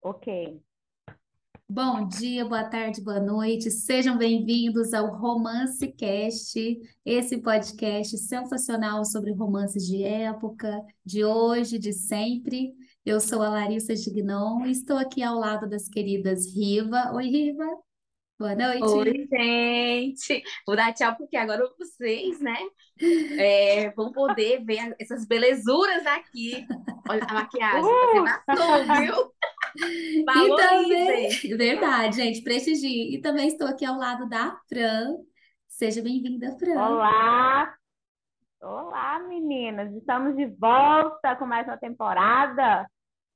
Ok. Bom dia, boa tarde, boa noite. Sejam bem-vindos ao Romance Cast, esse podcast sensacional sobre romances de época, de hoje, de sempre. Eu sou a Larissa Gignon e estou aqui ao lado das queridas Riva. Oi, Riva. Boa noite. Oi, gente. Vou dar tchau porque agora vocês, né, é, vão poder ver essas belezuras aqui. Olha a maquiagem, você matou, viu? E também, verdade, gente, prestigie. E também estou aqui ao lado da Fran. Seja bem-vinda, Fran. Olá! Olá, meninas! Estamos de volta com mais uma temporada.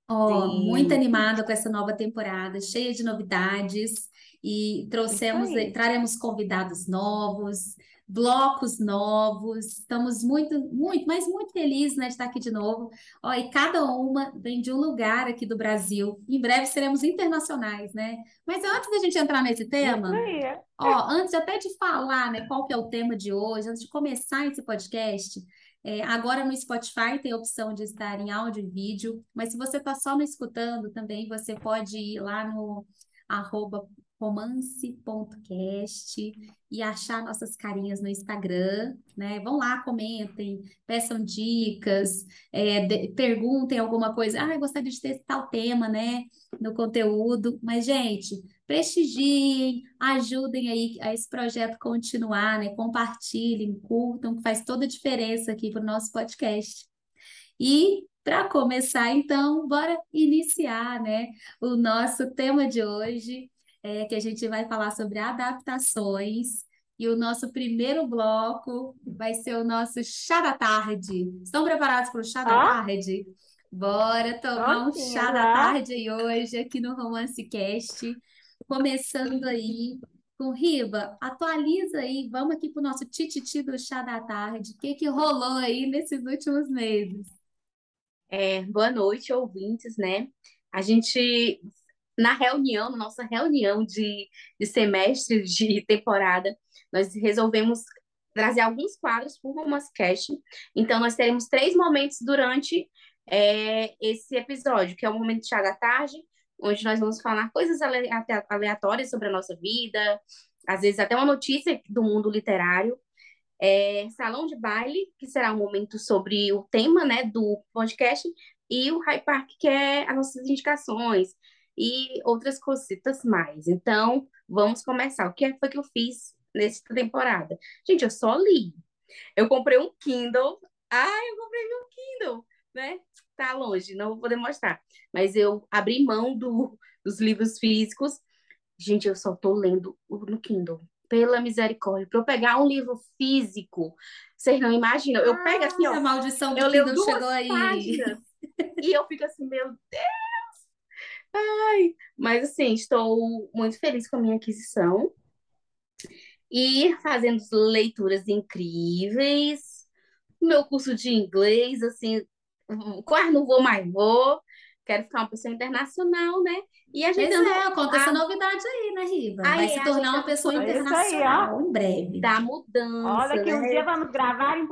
Ó, muito animada com essa nova temporada, cheia de novidades e trouxemos, traremos convidados novos, blocos novos. Estamos muito, muito, mas muito felizes, né, de estar aqui de novo. Ó, e cada uma vem de um lugar aqui do Brasil. Em breve seremos internacionais, né? Mas antes da gente entrar nesse tema. Ó, antes até de falar, né, qual que é o tema de hoje, antes de começar esse podcast, é, agora no Spotify tem a opção de estar em áudio e vídeo, mas se você está só no escutando também, você pode ir lá no arroba romance.cast e achar nossas carinhas no Instagram, né? Vão lá, comentem, peçam dicas, é, de- perguntem alguma coisa. Ah, eu gostaria de ter tal tema, né? No conteúdo. Mas, gente, prestigiem, ajudem aí a esse projeto continuar, né? Compartilhem, curtam, que faz toda a diferença aqui para o nosso podcast. E para começar, então, bora iniciar, né, o nosso tema de hoje, é, que a gente vai falar sobre adaptações. E o nosso primeiro bloco vai ser o nosso chá da tarde. Estão preparados para o chá da Ó, tarde? Bora tomar um chá da já. tarde aí hoje aqui no Romance Cast. Começando aí com Riba, atualiza aí, vamos aqui para o nosso tititi do chá da tarde. O que que rolou aí nesses últimos meses? É, boa noite, ouvintes, né? A gente, na reunião, na nossa reunião de, de semestre, de temporada, nós resolvemos trazer alguns quadros para o Romance Cast. Então, nós teremos três momentos durante é, esse episódio, que é o momento de chá da tarde, onde nós vamos falar coisas ale- aleatórias sobre a nossa vida, às vezes até uma notícia do mundo literário. É, salão de baile, que será um momento sobre o tema, né, do podcast, e o High Park, que é as nossas indicações e outras cositas mais. Então, vamos começar. O que foi que eu fiz nessa temporada? Gente, eu só li. Eu comprei um Kindle. Ah, eu comprei meu Kindle, né? Tá longe, não vou poder mostrar. Mas eu abri mão do, dos livros físicos. Gente, eu só tô lendo no Kindle. Pela misericórdia. Para eu pegar um livro físico, vocês não imaginam. Eu pego assim, Ai, a ó. maldição do Eu leio duas chegou aí. páginas e eu fico assim, meu Ai, mas assim, estou muito feliz com a minha aquisição e fazendo leituras incríveis. Meu curso de inglês, assim, quase não vou mais vou. Quero ficar uma pessoa internacional, né? E Pois ajeitando é, conta essa a, novidade aí, né, Riva? Vai aí, se tornar uma pessoa Isso aí, ó. internacional em breve. da Olha mudança, que um dia né? vamos gravar em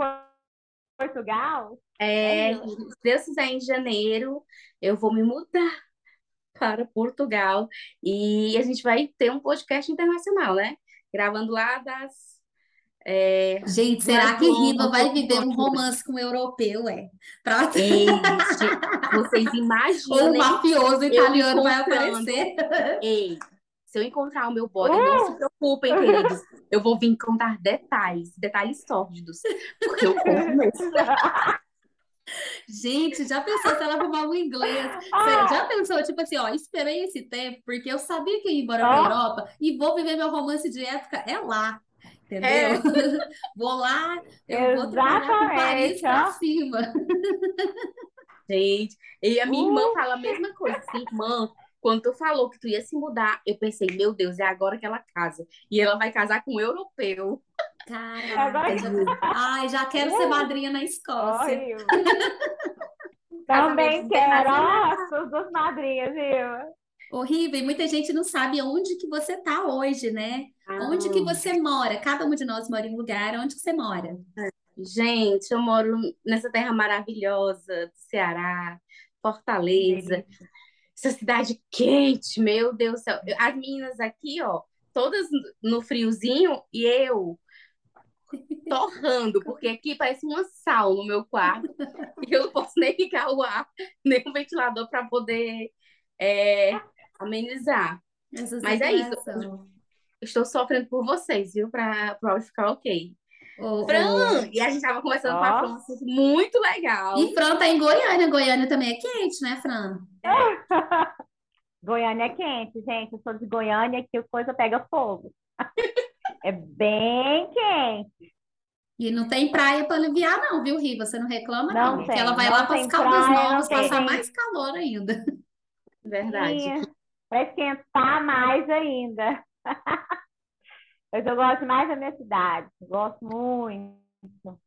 Portugal. É, É, se Deus quiser, em janeiro, eu vou me mudar para Portugal e a gente vai ter um podcast internacional, né? Gravando lá das é, Gente, será que Riva vai viver um romance com um europeu, é? Pra... Gente, vocês Ou um mafioso italiano vai aparecer? Ei, se eu encontrar o meu boy, não se preocupem, queridos. Eu vou vir contar detalhes, detalhes sórdidos, porque eu conto mesmo. Gente, já pensou se ela arrumar um inglês? Ah, já pensou, tipo assim, ó, esperei esse tempo, porque eu sabia que eu ia embora pra ó, Europa e vou viver meu romance de época, é lá, entendeu? É, Vou lá, eu vou trabalhar com Paris exatamente, pra cima. gente. E a minha irmã Uh, fala a mesma coisa. Assim, irmã, quando tu falou que tu ia se mudar, eu pensei, meu Deus, é agora que ela casa. E ela vai casar com um europeu. Agora Caraca, que. já... Ai, já quero ser madrinha na Escócia. Também quero, ó, internacionais. as duas madrinhas, viu? Horrível, e muita gente não sabe onde que você tá hoje, né? Onde que Ah, você mora? Cada um de nós mora em um lugar. Onde que você mora? gente, eu moro nessa terra maravilhosa do Ceará, Fortaleza. delícia. essa cidade quente, meu Deus do céu. As meninas aqui, ó, todas no friozinho e eu torrando, porque aqui parece uma sal no meu quarto e eu não posso nem ligar o ar, nem o ventilador para poder é, amenizar. Essa Mas é isso. Estou sofrendo por vocês, viu? Para o ficar ok. Ô, Fran! E a gente tava conversando com a Fran, muito legal. E Fran tá em Goiânia. Goiânia também é quente, né, Fran? Goiânia é quente, gente. Eu sou de Goiânia que a coisa pega fogo. É bem quente. E não tem praia para aliviar, não, viu, Riva? Você não reclama, Não não. Porque tem, ela vai não lá para as Caldas praia, Novas tem passar mais calor ainda. Verdade. Sim, Para esquentar mais ainda. Mas eu gosto mais da minha cidade. Gosto muito.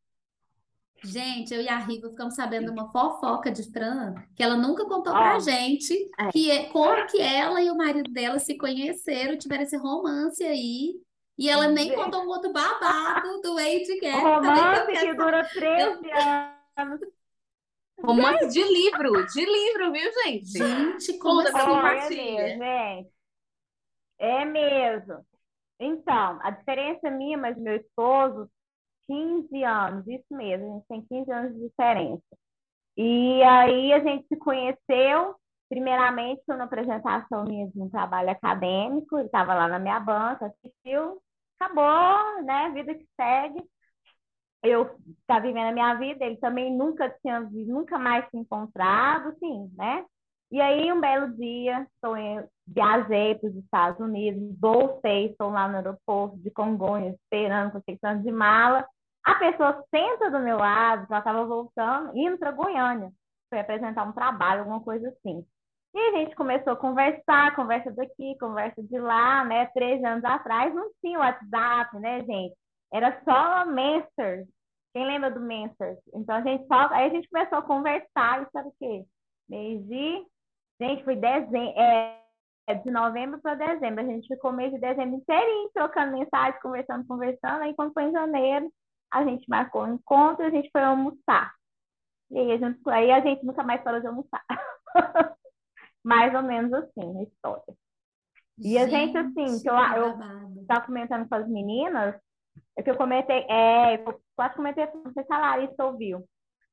Gente, eu e a Riva ficamos sabendo uma fofoca de Fran que ela nunca contou pra Ó. gente É. que é como que ela e o marido dela se conheceram, tiveram esse romance aí. E ela nem Gente. contou um outro babado do Age Gap. Que eu romance quero que dura 13 anos. Romance de livro, de livro, viu, gente? Gente, como Conta, assim? compartilha. Olha, mesmo, gente. É mesmo. Então, a diferença minha, mas meu esposo, 15 anos, isso mesmo, a gente tem 15 anos de diferença. E aí a gente se conheceu, primeiramente, foi uma apresentação minha de um trabalho acadêmico, estava lá na minha banca, assistiu, acabou, né? Vida que segue. Eu estava vivendo a minha vida, ele também nunca tinha, nunca mais se encontrado, sim, né? E aí, um belo dia, estou em- viajei para os Estados Unidos, voltei, estou lá no aeroporto de Congonhas, esperando, confeccionando de mala. A pessoa senta do meu lado, ela estava voltando, indo para Goiânia, foi apresentar um trabalho, alguma coisa assim. E a gente começou a conversar, conversa daqui, conversa de lá, né? Três anos atrás não tinha WhatsApp, né, gente? Era só Messenger. Quem lembra do Messenger? Então a gente só, aí a gente começou a conversar e sabe o quê? Mês de, gente, foi dezembro, é, é de novembro para dezembro. A gente ficou mês de dezembro inteirinho trocando mensagem, conversando, conversando. Aí quando foi em janeiro, a gente marcou um encontro a gente foi almoçar. E aí a gente, aí a gente nunca mais parou de almoçar. Mais ou menos assim, a história. E a gente, assim, que eu- eu- estava comentando com as meninas, é que eu comentei, é, eu quase comentei, não sei se a Larissa ouviu,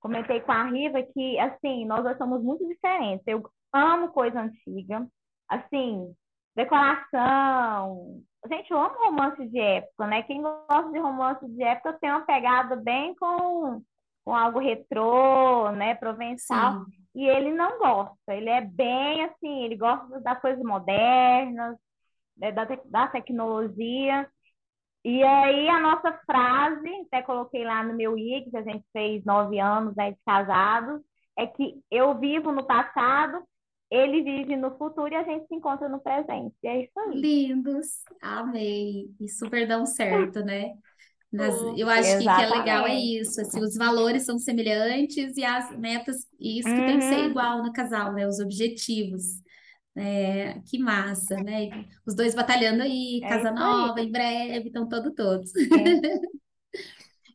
comentei com a Riva que, assim, nós dois somos muito diferentes. Eu amo coisa antiga, assim, decoração. Gente, eu amo romance de época, né? Quem gosta de romance de época tem uma pegada bem com, com algo retrô, né? Provençal. Sim. E ele não gosta, ele é bem assim, ele gosta das coisas modernas, né, da, tec- da tecnologia. E aí a nossa frase, até coloquei lá no meu IG, que a gente fez nove anos né, de casados, é que eu vivo no passado, ele vive no futuro e a gente se encontra no presente. E é isso aí. Lindos, amei. E super dão certo, né? Sim, eu acho que, que é legal é isso, assim, os valores são semelhantes e as metas, e isso que tem que ser Uhum. igual no casal, né? Os objetivos. É, que massa, né? Os dois batalhando aí, É casa aí. nova, em breve, estão todos todos.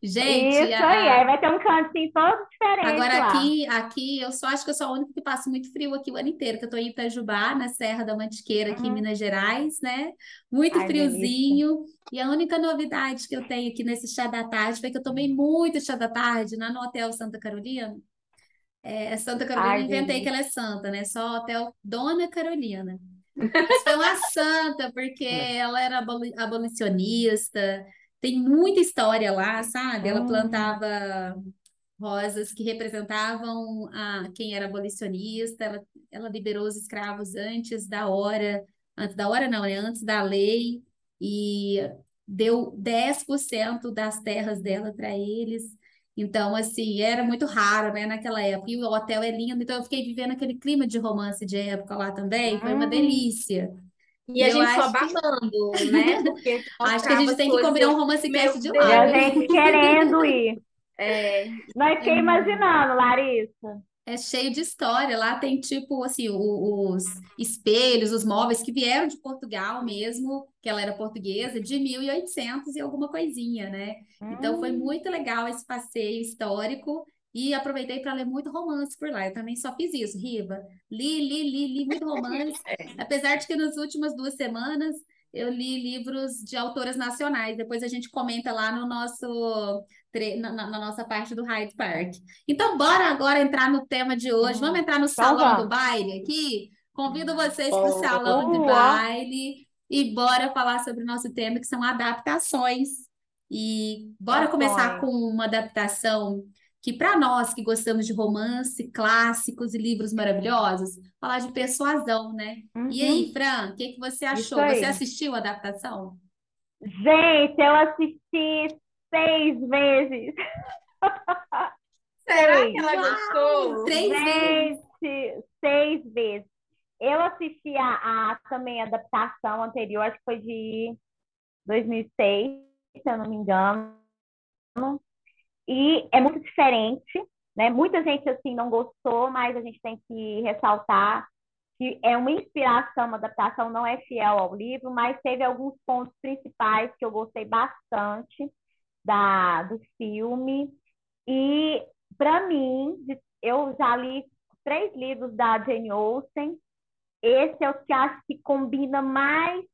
Gente, Isso a- aí, aí vai ter um cantinho todo diferente Agora lá. aqui, aqui eu só acho que eu sou a única que passo muito frio aqui o ano inteiro, que eu tô em Itajubá, na Serra da Mantiqueira, aqui em Uhum. Minas Gerais, né? Muito Ai, delícia. friozinho. E a única novidade que eu tenho aqui nesse chá da tarde foi que eu tomei muito chá da tarde lá no Hotel Santa Carolina. É, Santa Carolina, Ai, eu inventei que ela é santa, né? Só Hotel Dona Carolina. Mas foi uma santa, porque ela era aboli- abolicionista, tem muita história lá, sabe? Ela plantava rosas que representavam a, quem era abolicionista, ela, ela liberou os escravos antes da hora, antes da hora não, né? Antes da lei, e deu 10% das terras dela para eles. Então, assim, era muito raro, né, naquela época. E o hotel é lindo, então eu fiquei vivendo aquele clima de romance de época lá também, foi uma Hum. delícia. E a Eu gente só acho que- babando, né? Porque Acho que a gente tem que combinar um romance cast de Deus. E lá, a gente querendo ir. É, Nós fiquei imaginando, Larissa. É cheio de história. Lá tem tipo assim o- os espelhos, os móveis que vieram de Portugal mesmo, que ela era portuguesa, de 1800 e alguma coisinha, né? Então foi Hum. muito legal esse passeio histórico E aproveitei para ler muito romance por lá. Eu também só fiz isso, Riva. Li, li, li, li muito romance. É. Apesar de que nas últimas duas semanas eu li livros de autoras nacionais. Depois a gente comenta lá no nosso na, na nossa parte do Hyde Park. Então, bora agora entrar no tema de hoje. Vamos entrar no salão vamos. do baile aqui? Convido vocês para o salão de baile e bora falar sobre o nosso tema, que são adaptações. E bora começar Adaptações. com uma adaptação que, para nós que gostamos de romance, clássicos e livros maravilhosos, falar de persuasão, né? E Uhum. aí, Fran, o que que você achou? Você assistiu a adaptação? Gente, eu assisti seis vezes. Será que Sei. ela gostou? Três vezes. Gente, seis vezes. Eu assisti a, a também a adaptação anterior, acho que foi de 2006, se eu não me engano. E é muito diferente, né? Muita gente assim não gostou, mas a gente tem que ressaltar que é uma inspiração, uma adaptação não é fiel ao livro, mas teve alguns pontos principais que eu gostei bastante da do filme. E para mim, eu já li três livros da Jane Austen. Esse é o que acho que combina mais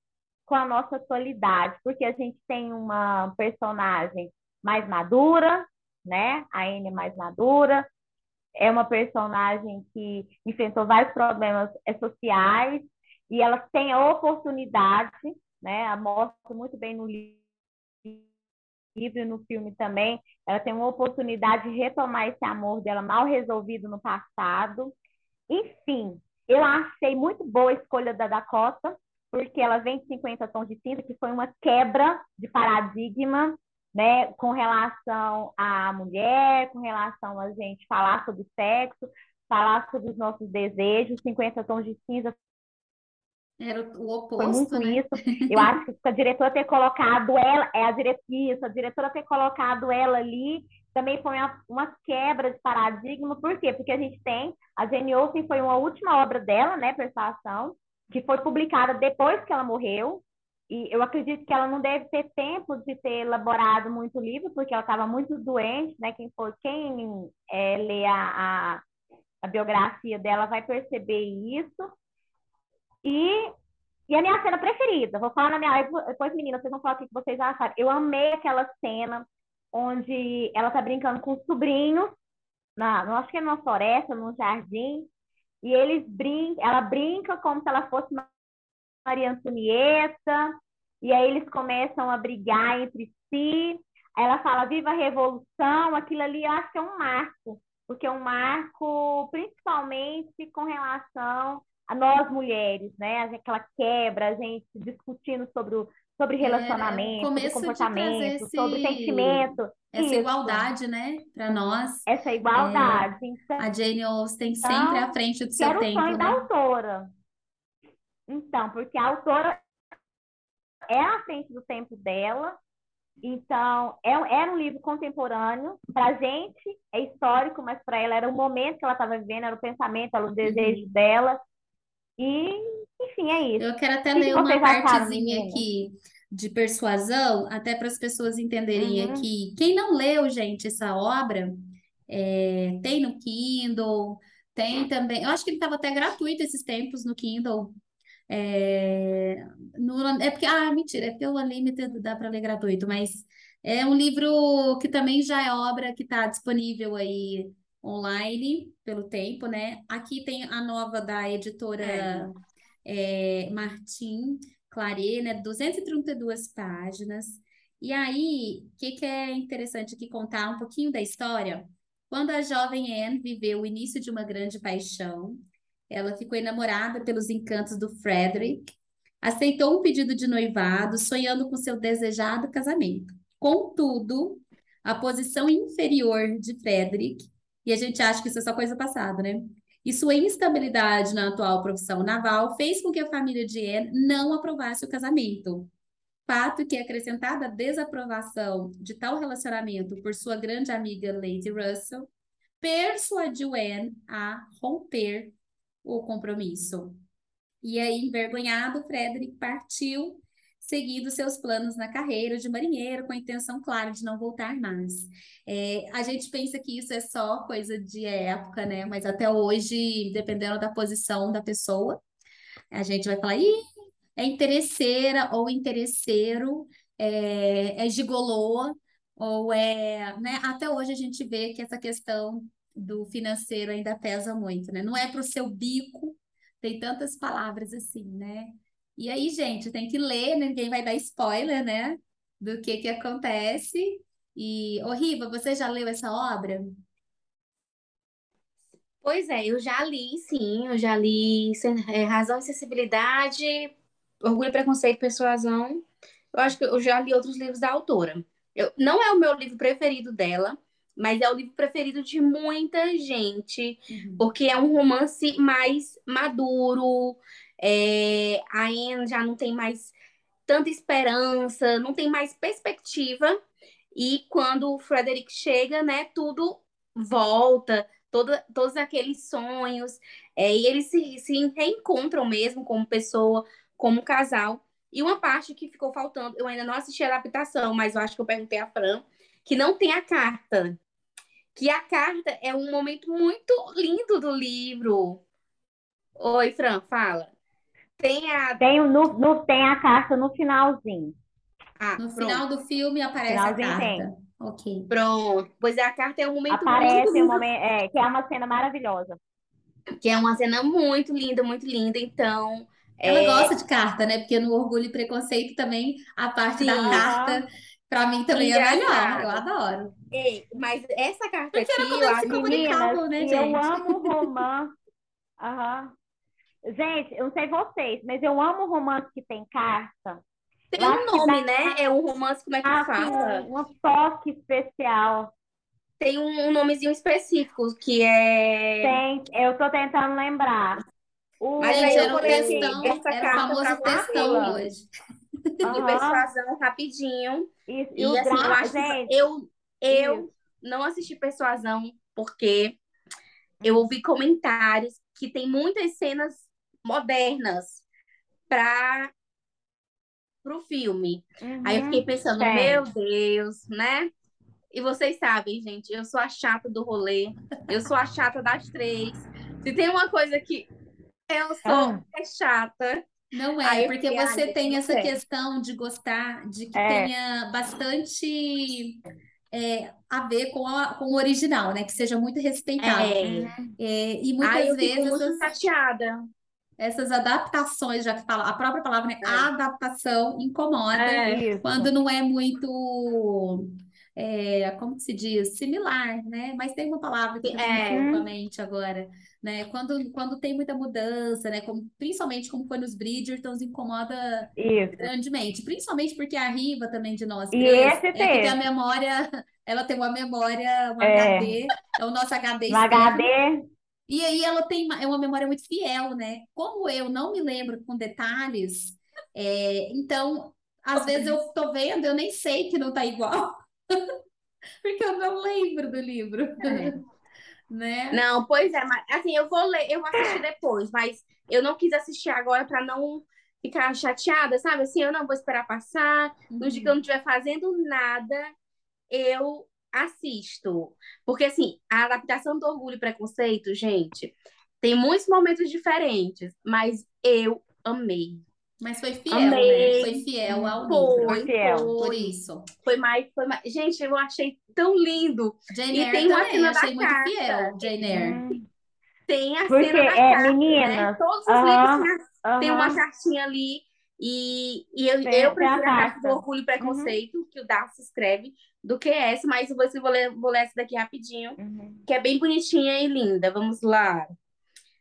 com a nossa atualidade, porque a gente tem uma personagem mais madura, né? A Anne é mais madura, é uma personagem que enfrentou vários problemas eh, sociais e ela tem a oportunidade, né? Mostra muito bem no livro e no filme também. Ela tem uma oportunidade de retomar esse amor dela mal resolvido no passado. Enfim, eu achei muito boa a escolha da Dakota, porque ela vem de 50 tons de cinza, que foi uma quebra de paradigma, né, com relação à mulher, com relação a gente falar sobre sexo, falar sobre os nossos desejos. 50 tons de cinza Era o, o foi muito oposto, né? isso. Eu acho que a diretora ter colocado ela, é a diretora, isso, a diretora ter colocado ela ali também foi uma, uma quebra de paradigma. Por quê? Porque a gente tem, a Jane Austen foi uma última obra dela, né, Persuasão, que foi publicada depois que ela morreu. E eu acredito que ela não deve ter tempo de ter elaborado muito livro, porque ela estava muito doente, né? Quem for, quem é, lê a, a, a biografia dela vai perceber isso. E, e a minha cena preferida, vou falar na minha. Depois, meninas, vocês vão falar o que vocês acharam. Eu amei aquela cena onde ela tá brincando com os sobrinhos, na, não acho que é numa floresta, num jardim, e eles brincam, ela brinca como se ela fosse Maria Antonieta, e aí eles começam a brigar entre si. Ela fala, viva a revolução, aquilo ali eu acho que é um marco, porque é um marco principalmente com relação a nós mulheres, né? Aquela quebra, a gente discutindo sobre o sobre relacionamento, sobre É, de comportamento, esse- sobre sentimento. Essa Isso. igualdade, né? Para nós, Essa igualdade. Então, a Jane Austen Então, sempre à frente do seu era o tempo, sonho da né? autora. Então, porque a autora é à frente do tempo dela. Então, é, era um livro contemporâneo. Para a gente é histórico, mas para ela era o momento que ela estava vivendo, era o pensamento, era o desejo dela. E, enfim, é isso. Eu quero até ler uma partezinha aqui de persuasão, até para as pessoas entenderem Uhum. aqui. Quem não leu, gente, essa obra, é, tem no Kindle, tem também. Eu acho que ele estava até gratuito esses tempos no Kindle. É, no, é porque, ah, mentira, é porque o Unlimited dá para ler gratuito, mas é um livro que também já é obra que está disponível aí online pelo tempo, né? Aqui tem a nova da editora é, Martin Claret, né? 232 páginas. E aí, o que, que é interessante aqui contar um pouquinho da história? Quando a jovem Anne viveu o início de uma grande paixão, ela ficou enamorada pelos encantos do Frederick, aceitou um pedido de noivado, sonhando com seu desejado casamento. Contudo, a posição inferior de Frederick, e a gente acha que isso é só coisa passada, né? E sua instabilidade na atual profissão naval fez com que a família de Anne não aprovasse o casamento. Fato que, acrescentada a desaprovação de tal relacionamento por sua grande amiga Lady Russell, persuadiu Anne a romper o compromisso. E aí, envergonhado, Frederick partiu seguindo seus planos na carreira de marinheiro, com a intenção, claro, de não voltar mais. É, a gente pensa que isso é só coisa de época, né? Mas até hoje, dependendo da posição da pessoa, a gente vai falar, Ih, é interesseira ou interesseiro, é, é gigolô, ou é, né? Até hoje a gente vê que essa questão do financeiro ainda pesa muito, né? Não é para o seu bico, tem tantas palavras assim, né? E aí, gente, tem que ler, ninguém vai dar spoiler, né? Do que que acontece. E, ô Riva, você já leu essa obra? Pois é, eu já li, sim, eu já li é, Razão e Sensibilidade, Orgulho, Preconceito, Persuasão. Eu acho que eu já li outros livros da autora. Eu, não é o meu livro preferido dela, mas é o livro preferido de muita gente, uhum. porque é um romance mais maduro. É, a Anne já não tem mais tanta esperança, não tem mais perspectiva. E quando o Frederick chega, né, tudo volta, toda, todos aqueles sonhos, é, e eles se, se reencontram mesmo como pessoa, como casal. E uma parte que ficou faltando, eu ainda não assisti a adaptação, mas eu acho que eu perguntei a Fran, que não tem a carta. Que a carta é um momento muito lindo do livro. Oi, Fran, fala. Tem a. Tem, no, no, tem a carta no finalzinho. Ah, no pronto. final do filme aparece finalzinho a carta. Tem. Ok. Pronto. Pois é, a carta é um momento aparece muito lindo. Um momento, é, que é uma cena maravilhosa. Que é uma cena muito linda, muito linda. Então, ela é... gosta de carta, né? Porque no Orgulho e Preconceito também a parte Sim. da carta, para mim também é melhor. Eu adoro. Ei, mas essa carta aqui, eu se comunicavam, né, gente? Eu amo romance. Aham. Gente, eu não sei vocês, mas eu amo romance que tem carta. Tem um nome, né? É um romance, como é que ah, fala? Um, um toque especial. Tem um, um, nomezinho específico que é. Tem, eu tô tentando lembrar. O... Mas aí eu falei assim, essa era carta o famoso textão hoje. Uhum. De persuasão rapidinho. Isso. E, e assim, eu acho gente, eu, eu não assisti persuasão porque eu ouvi comentários que tem muitas cenas modernas para o filme. Uhum, Aí eu fiquei pensando, meu Deus, né? E vocês sabem, gente, eu sou a chata do rolê, eu sou a chata das três. Se tem uma coisa que eu sou ah. é chata. Não é, porque você tem essa é. questão de gostar, de que é. tenha bastante é, a ver com, a, com o original, né? Que seja muito respeitado. É. é e muitas Ai, vezes. muito essas, chateada. Essas adaptações, já que fala, a própria palavra, né? É. Adaptação incomoda é, quando não é muito é, como se diz, similar, né? Mas tem uma palavra que é. na mente agora, né? Quando, quando tem muita mudança, né? Como, principalmente como foi nos Bridgertons, incomoda Isso. grandemente. Principalmente porque a Riva também de nós e três, esse é que tem a memória, ela tem uma memória, um é. HD, é o nosso HD. Um HD. E aí ela tem uma, é uma memória muito fiel, né? Como eu não me lembro com detalhes, é, então às vezes eu tô vendo, eu nem sei que não tá igual. Porque eu não lembro do livro. É. né? Não, pois é, mas assim, eu vou ler, eu vou assistir depois, mas eu não quis assistir agora para não ficar chateada, sabe? Assim, eu não vou esperar passar. Uhum. No dia que eu não estiver fazendo nada, eu assisto. Porque, assim, a adaptação do Orgulho e Preconceito, gente, tem muitos momentos diferentes, mas eu amei. Mas foi fiel, Amei. né? Foi fiel ao livro. Foi fiel. Por isso. Foi mais, foi mais. Gente, eu achei tão lindo. Jane e tem uma também, cena achei da muito carta. fiel, Jane Eyre. Hum. Tem a Porque cena da é, carta, né? Todos os uh -huh, livros uh -huh. tem uma cartinha ali. E, e eu, eu prefiro a carta do Orgulho e Preconceito, uhum. que o Darcy escreve, do que essa, mas eu vou ler, vou ler essa daqui rapidinho, uhum. que é bem bonitinha e linda. Vamos lá.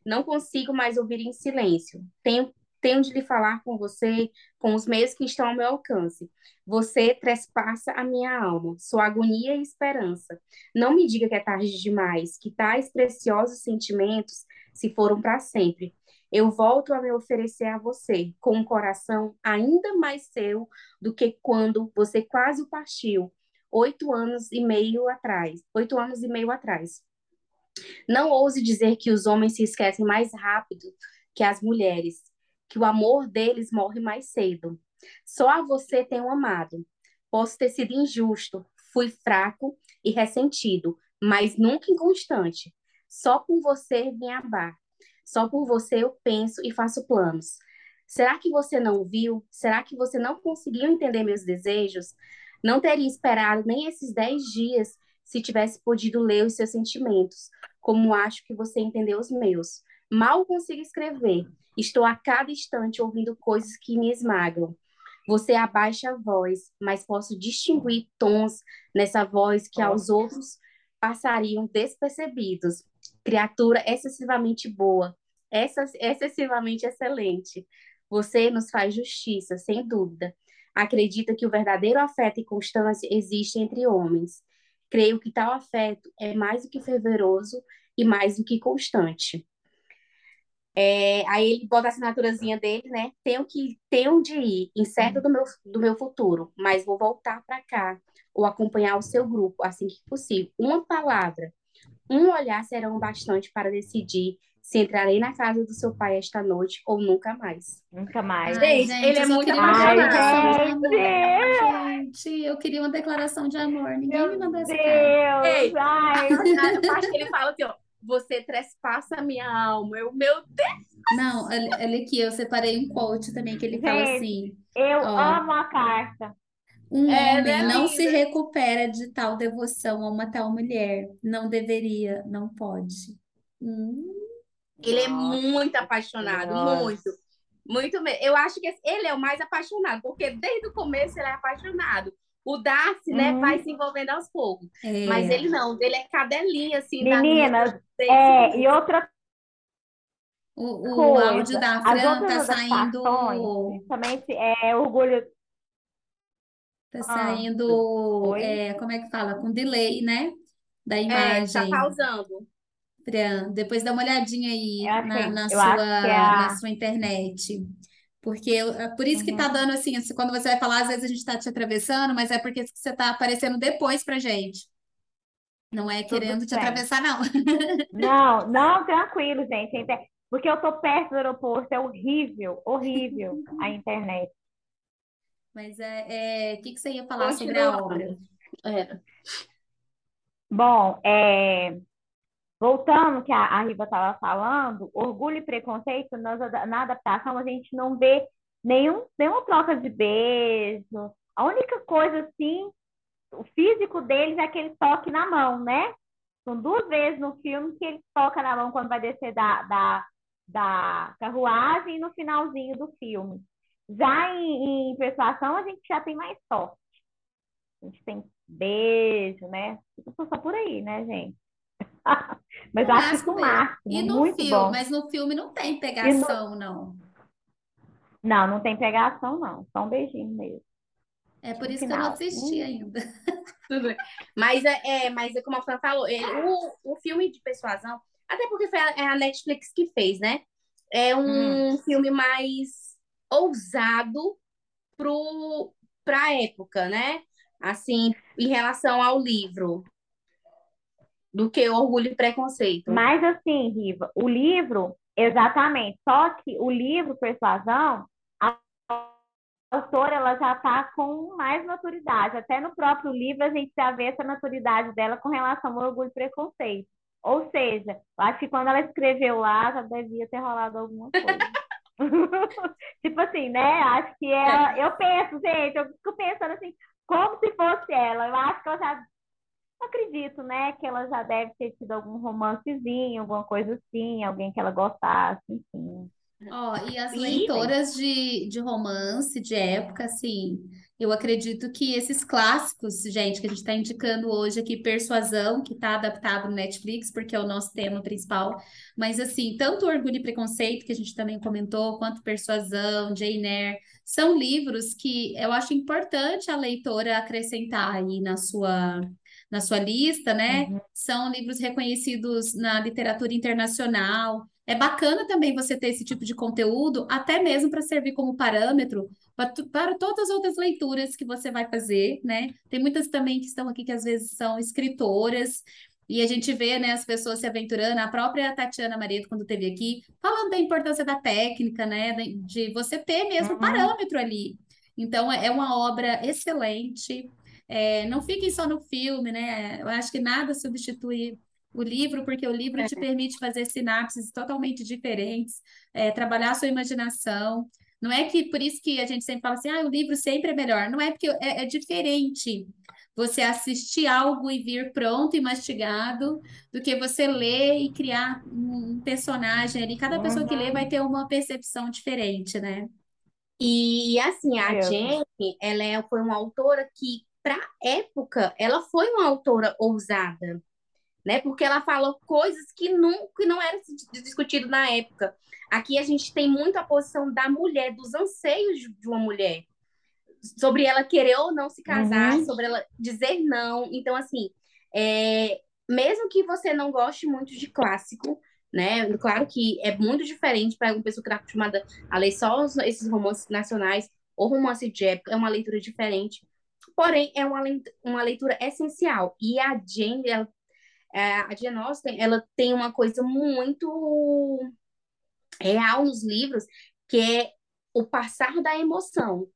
Não consigo mais ouvir em silêncio. Tenho tenho de lhe falar com você com os meios que estão ao meu alcance. Você trespassa a minha alma, sua agonia e esperança. Não me diga que é tarde demais, que tais preciosos sentimentos se foram para sempre. Eu volto a me oferecer a você com um coração ainda mais seu do que quando você quase partiu, oito anos e meio atrás. Oito anos e meio atrás. Não ouse dizer que os homens se esquecem mais rápido que as mulheres que o amor deles morre mais cedo. Só a você tenho amado. Posso ter sido injusto, fui fraco e ressentido, mas nunca inconstante. Só por você me amar. Só por você eu penso e faço planos. Será que você não viu? Será que você não conseguiu entender meus desejos? Não teria esperado nem esses dez dias se tivesse podido ler os seus sentimentos, como acho que você entendeu os meus. Mal consigo escrever. Estou a cada instante ouvindo coisas que me esmagam. Você abaixa a voz, mas posso distinguir tons nessa voz que aos outros passariam despercebidos. Criatura excessivamente boa, excessivamente excelente. Você nos faz justiça, sem dúvida. Acredita que o verdadeiro afeto e constância existe entre homens. Creio que tal afeto é mais do que fervoroso e mais do que constante. É, aí ele bota a assinaturazinha dele, né? Tenho que tenho de ir, incerto do meu, do meu futuro, mas vou voltar para cá ou acompanhar o seu grupo assim que possível. Uma palavra, um olhar serão bastante para decidir se entrarei na casa do seu pai esta noite ou nunca mais. Nunca mais. Ai, Gente, ele é muito apaixonado. Gente, eu queria uma declaração de amor. Ninguém me Meu mandou Deus! essa carta. Ei, Ai, que ele fala assim, ó, você trespassa a minha alma. Eu, meu Deus! Não, olha, olha aqui, eu separei um quote também que ele fala Gente, assim: eu ó, amo a carta. um É, homem né, não se recupera de tal devoção a uma tal mulher. Não deveria, não pode. Hum, Ele é Nossa muito apaixonado, Senhora. muito. Muito mesmo. Eu acho que ele é o mais apaixonado, porque desde o começo ele é apaixonado. O Darcy, né, Uhum. vai se envolvendo aos poucos. Mas é. ele não, ele é cadelinha, assim, Meninas, é, e outra O, o coisa, áudio da Fran tá saindo, principalmente é Orgulho. tá Ah, saindo, oi? é, como é que fala? Com delay, né? Da É, tá imagem. pausando. Fran, depois dá uma olhadinha aí na, achei, na eu sua, é na a. sua internet. Porque eu- é por isso que tá Uhum, dando assim, assim, quando você vai falar, às vezes a gente tá te atravessando, mas é porque você tá aparecendo depois pra gente. Não é tudo querendo te bem. atravessar, não. Não, não, tranquilo, gente. Porque eu tô perto do aeroporto, é horrível, horrível a internet. Mas é, é, o que que você ia falar sobre a obra? É. Bom, é, voltando que a, a Riva estava falando, orgulho e preconceito, nós, na adaptação a gente não vê nenhum, nenhuma troca de beijo. A única coisa, assim, o físico deles é aquele toque na mão, né? São duas vezes no filme que ele toca na mão quando vai descer da, da, da carruagem e no finalzinho do filme. Já em, em Persuasão, a gente já tem mais toque. A gente tem beijo, né? Só por aí, né, gente? Mas acho isso máximo o máximo, E no muito filme, bom. mas no filme não tem E no... pegação, não. Não, não tem pegação, não. Só um beijinho mesmo. É por No isso que eu não final. assisti Hum. ainda. Tudo bem. Mas é, é, mas é como a Fran falou, ele, o, o filme de persuasão, até porque foi a, é a Netflix que fez, né? É Hum. um filme mais ousado pro, pra época, né? Assim, em relação ao livro, do que Orgulho e Preconceito. Mas assim, Riva, o livro, exatamente. Só que o livro Persuasão, a autora ela já está com mais maturidade. Até no próprio livro a gente já vê essa maturidade dela com relação ao orgulho e preconceito. Ou seja, eu acho que quando ela escreveu lá, já devia ter rolado alguma coisa. tipo assim, né? Acho que ela. Eu penso, gente, eu fico pensando assim, como se fosse ela. Eu acho que ela já. Acredito, né? Que ela já deve ter tido algum romancezinho, alguma coisa assim, alguém que ela gostasse, enfim. Ó, e as E, leitoras de, de romance, de época, assim, eu acredito que esses clássicos, gente, que a gente está indicando hoje aqui, Persuasão, que está adaptado no Netflix, porque é o nosso tema principal, mas assim, tanto Orgulho e Preconceito, que a gente também comentou, quanto Persuasão, Jane Eyre, são livros que eu acho importante a leitora acrescentar aí na sua, na sua lista, né? Uhum. São livros reconhecidos na literatura internacional. É bacana também você ter esse tipo de conteúdo, até mesmo para servir como parâmetro para, todas as outras leituras que você vai fazer, né? Tem muitas também que estão aqui que às vezes são escritoras, e a gente vê, né, as pessoas se aventurando, a própria Tatiana Mareto, quando esteve aqui, falando da importância da técnica, né? De de você ter mesmo Uhum. parâmetro ali. Então, é uma obra excelente. É, não fiquem só no filme, né? Eu acho que nada substitui o livro, porque o livro te é. permite fazer sinapses totalmente diferentes, é, trabalhar a sua imaginação. Não é que por isso que a gente sempre fala assim, ah, o livro sempre é melhor. Não é porque é, é diferente você assistir algo e vir pronto e mastigado do que você ler e criar um personagem ali. Cada pessoa que lê vai ter uma percepção diferente, né? E assim, a. Jane, ela é, foi uma autora que, para época, ela foi uma autora ousada, né? Porque ela falou coisas que não, que não eram discutido na época. Aqui a gente tem muito a posição da mulher, dos anseios de uma mulher sobre ela querer ou não se casar, uhum. sobre ela dizer não. Então, assim, é, mesmo que você não goste muito de clássico, né? Claro que é muito diferente para uma pessoa que está acostumada a ler só esses romances nacionais ou romance de época, é uma leitura diferente. Porém, é uma, uma leitura essencial. E a Jane, ela, é, a Jane Austen, ela tem uma coisa muito real nos livros, que é o passar da emoção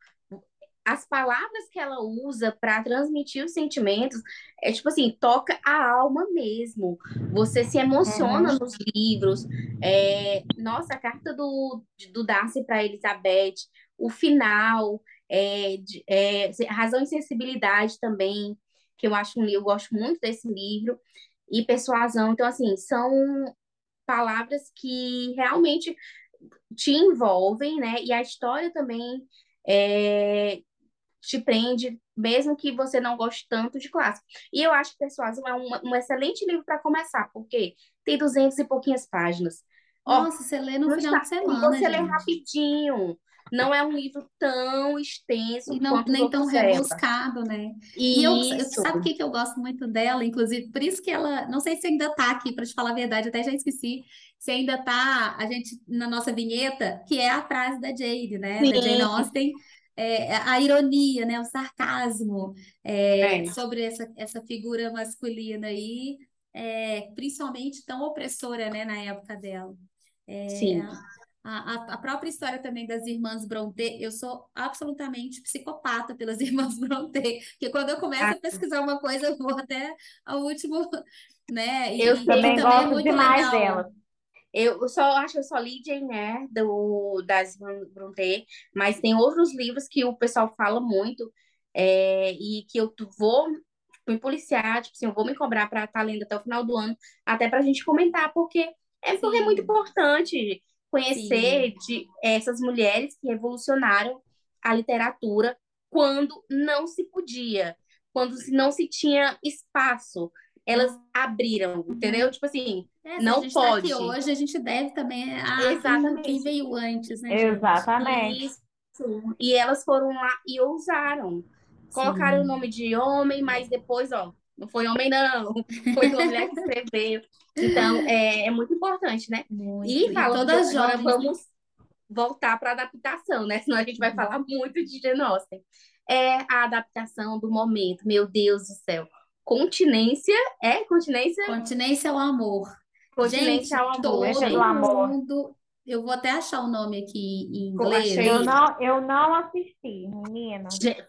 as palavras que ela usa para transmitir os sentimentos é tipo assim, toca a alma mesmo. Você se emociona uhum. nos livros. É, nossa, a carta do, do Darcy para Elizabeth, o final, é, é, Razão e Sensibilidade também, que eu acho um eu gosto muito desse livro, e Persuasão. Então, assim, são palavras que realmente te envolvem, né? E a história também é, te prende, mesmo que você não goste tanto de clássico. E eu acho que Persuasão é um, um excelente livro para começar, porque tem duzentos e pouquinhas páginas. Nossa, Ó, você lê no final de semana. Você gente. lê rapidinho. Não é um livro tão extenso e não, nem tão rebuscado, né? E eu, eu, sabe o que, que eu gosto muito dela? Inclusive, por isso que ela, não sei se ainda está aqui, para te falar a verdade, até já esqueci, se ainda está a gente na nossa vinheta, que é a frase da Jade, né? Sim. Da Jane Austen, é, a ironia, né, o sarcasmo é, é. sobre essa, essa figura masculina aí, é, principalmente tão opressora, né, na época dela. É, Sim. A, a, própria história também das irmãs Brontë, eu sou absolutamente psicopata pelas irmãs Brontë, porque quando eu começo a ah. pesquisar uma coisa, eu vou até ao último, né? E, eu também, também gosto demais legal. dela. Eu só acho que eu só li Jane Eyre do, das Brontë, mas tem outros livros que o pessoal fala muito é, e que eu vou me policiar, tipo assim, eu vou me cobrar para estar tá lendo até o final do ano, até para a gente comentar, porque é, porque é muito importante conhecer de essas mulheres que revolucionaram a literatura quando não se podia, quando não se tinha espaço elas abriram, entendeu? Tipo assim, é, não a gente pode. Tá hoje a gente deve também a Exatamente. quem veio antes, né? Gente? Exatamente. Isso. E elas foram lá e ousaram. Colocaram Sim. o nome de homem, mas depois, ó, não foi homem, não. Foi uma mulher que escreveu. Então, é, é muito importante, né? Muito. E falando todas de, agora, vamos voltar para a adaptação, né? Senão a gente vai uhum. falar muito de Jane Austen. É a adaptação do momento, meu Deus do céu Continência é continência? Continência ao amor. Continência ao amor. Todo amor. mundo. Eu vou até achar o nome aqui em inglês. Eu não, eu não assisti, menina.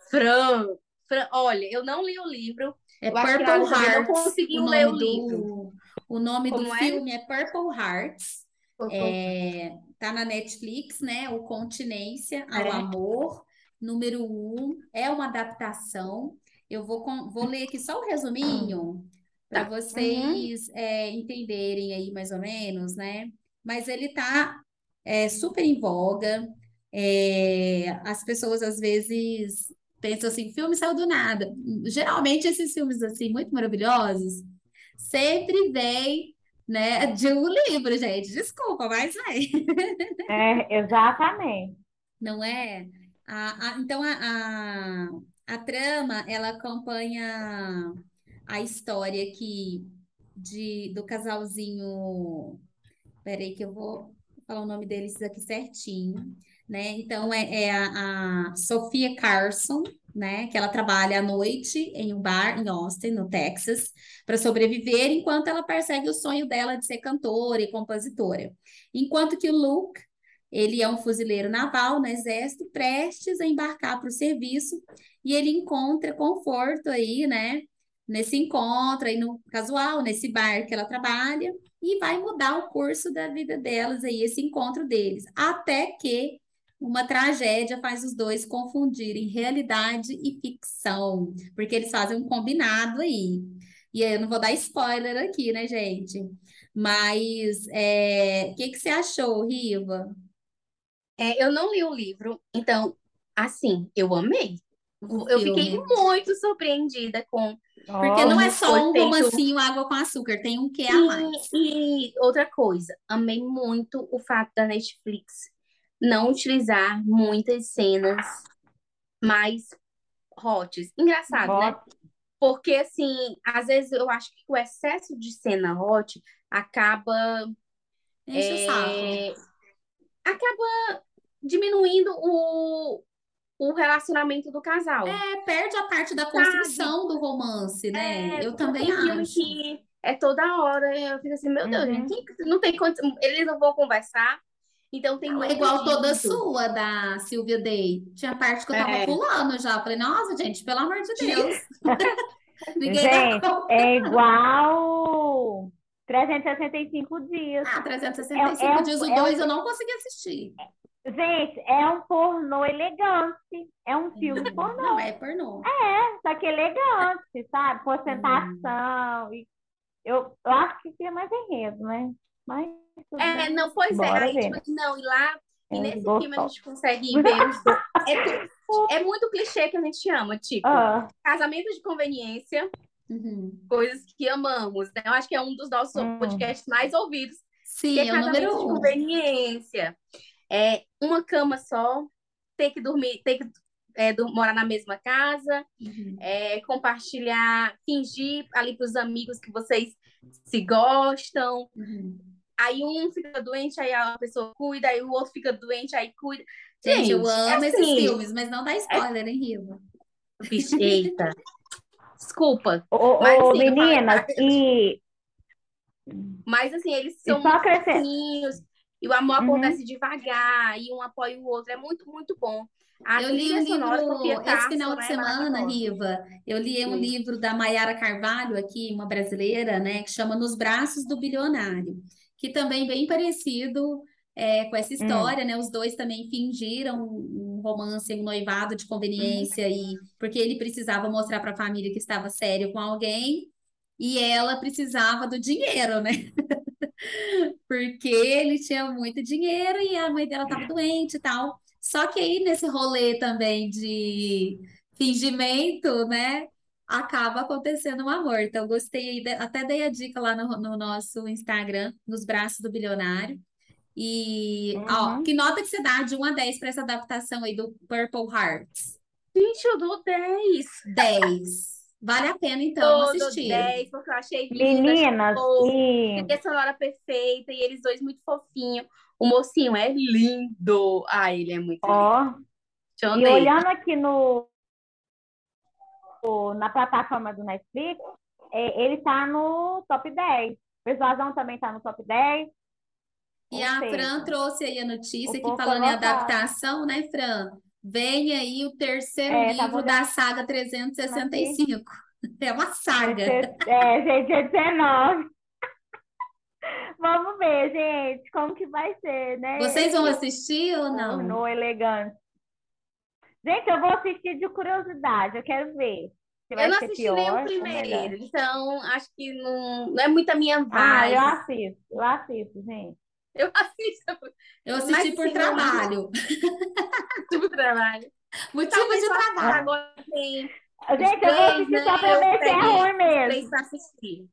Fran, Fran, olha, eu não li o livro. É eu Purple Hearts. Não consegui o ler o livro. o nome Como do é? filme é Purple Hearts. Purple. É, tá na Netflix, né? O Continência ao é. Amor, número um. É uma adaptação. Eu vou, vou ler aqui só o resuminho para tá. vocês uhum. é, entenderem aí mais ou menos, né? Mas ele tá é, super em voga. É, as pessoas às vezes pensam assim, filme saiu do nada. Geralmente esses filmes assim muito maravilhosos sempre vem né, de um livro, gente. Desculpa, mas vai. É, exatamente. Não é? A, a, então, a, a, a trama, ela acompanha a história aqui de, do casalzinho. Peraí, que eu vou falar o nome deles aqui certinho. Né? Então, é, é a, a Sofia Carson, né? Que ela trabalha à noite em um bar em Austin, no Texas, para sobreviver, enquanto ela persegue o sonho dela de ser cantora e compositora. Enquanto que o Luke Ele é um fuzileiro naval no exército, prestes a embarcar para o serviço, e ele encontra conforto aí, né? Nesse encontro aí no casual, nesse bar que ela trabalha, e vai mudar o curso da vida delas aí, esse encontro deles. Até que uma tragédia faz os dois confundirem realidade e ficção, porque eles fazem um combinado aí. E eu não vou dar spoiler aqui, né, gente? Mas é, o que, que você achou, Riva? É, eu não li o livro, então, assim, eu amei. O Eu fiquei filme. muito surpreendida com. Porque não é só um romancinho água com açúcar, tem um que a mais. E outra coisa, amei muito o fato da Netflix não utilizar muitas cenas mais hots. Engraçado, né? Bota- Porque, assim, às vezes eu acho que o excesso de cena hot acaba, Enche é, acaba diminuindo o, o relacionamento do casal. É, perde a parte da construção do romance, né? É, Eu também tem filme acho. que é toda hora, eu fico assim, meu Deus, Uhum. gente, não tem condição, eles não vão conversar, então tem Não, é muito igual toda sua da Silvia Day. Tinha parte que eu tava É. pulando já. Falei, nossa, gente, pelo amor de Deus. Ninguém Gente, é igual 365 dias. Ah, 365 É- é- dias, o é 2 um- eu não consegui assistir. Gente, é um pornô elegante. É um filme pornô. Não, é pornô. Só que elegante, sabe? Ostentação. E eu, eu acho que tinha mais enredo, né? Mas É, não, pois é, Bora aí, ver. tipo, não, e lá, e É nesse gostoso. filme a gente consegue ver os dois. É, é muito clichê que a gente ama, tipo, Ah, casamento de conveniência, Uhum. coisas que amamos, né? Eu acho que é um dos nossos Hum. podcasts mais ouvidos, Sim, que é é casamento de conveniência. É uma cama só, ter que dormir, ter que é, dur- morar na mesma casa, Uhum. é, compartilhar, fingir ali para os amigos que vocês se gostam. Uhum. Aí um fica doente, aí a pessoa cuida, aí o outro fica doente, aí cuida. Gente, eu Gente, amo é esses assim. filmes, mas não dá spoiler, hein, Riva? Vixe, eita. Desculpa. ô, Mas, ô, assim, eu meninas, e, Mas assim, eles são fofinhos, e o amor Uhum. acontece devagar, e um apoia o outro. É muito, muito bom. A Eu li um livro esse final de né, semana. Riva. Eu li um Sim. livro da Maiara Carvalho aqui, uma brasileira, né, que chama Nos Braços do Bilionário, que também bem parecido é, com essa história, né? Os dois também fingiram um romance, um noivado de conveniência e porque ele precisava mostrar para a família que estava sério com alguém e ela precisava do dinheiro, né? Porque ele tinha muito dinheiro e a mãe dela estava doente e tal. Só que aí nesse rolê também de fingimento, né? Acaba acontecendo um amor. Então, gostei até dei a dica lá no, no nosso Instagram, nos braços do bilionário. E, ó, Uhum. que nota que você dá de 1 a 10 para essa adaptação aí do Purple Hearts? Gente, eu dou 10. 10. Vale a pena, então, dou assistir. 10, porque eu achei linda, Meninas, e Trilha sonora perfeita, e eles dois muito fofinhos. O mocinho é lindo. Ah, ele é muito lindo. ó, e olhando aqui no- na plataforma do Netflix, é, ele tá no top 10. Persuasão também tá no top 10. E Ou a seja, Fran trouxe aí a notícia que falando em tá adaptação, né, Fran? Vem aí o terceiro É, tá livro votado. da saga 365. É uma saga. É, gente, é 19. Vamos ver, gente, como que vai ser, né? Vocês vão Esse assistir ou não? pornô elegante. Gente, eu vou assistir de curiosidade, eu quero ver. Se vai Eu não ser assisti pior nem o primeiro, então acho que não, não é muito a minha Ah, eu vibe. assisto, eu assisto, gente. Eu assisto Eu assisti Mas, por assim, trabalho. muito trabalho. Motivo Talvez de trabalho. agora tem Gente, eu vou assistir né? só pra ver se é ruim mesmo. pra assistir.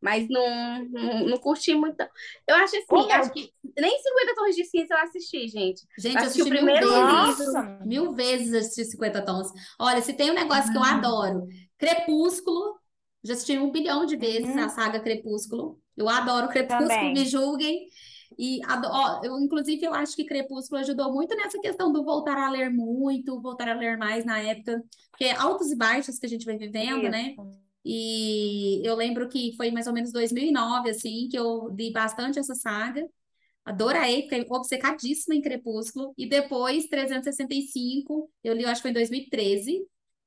Mas não, não, não curti muito. não. Eu acho assim, Ô, acho que nem 50 Tons de Cinza eu assisti, gente. Gente, eu Assisti o assisti mil primeiro vezes. livro. Nossa, Mil vezes eu assisti 50 tons. Olha, se tem um negócio que eu adoro, Crepúsculo. Já assisti um bilhão de vezes Uhum. a saga Crepúsculo. Eu adoro Crepúsculo, Também. me julguem. E, ó, eu, inclusive, eu acho que Crepúsculo ajudou muito nessa questão do voltar a ler muito, voltar a ler mais na época, porque é altos e baixos que a gente vai vivendo, né? E eu lembro que foi mais ou menos 2009, assim, que eu li bastante essa saga. Adorei, fiquei obcecadíssima em Crepúsculo. E depois, 365, eu li, eu acho que foi em 2013.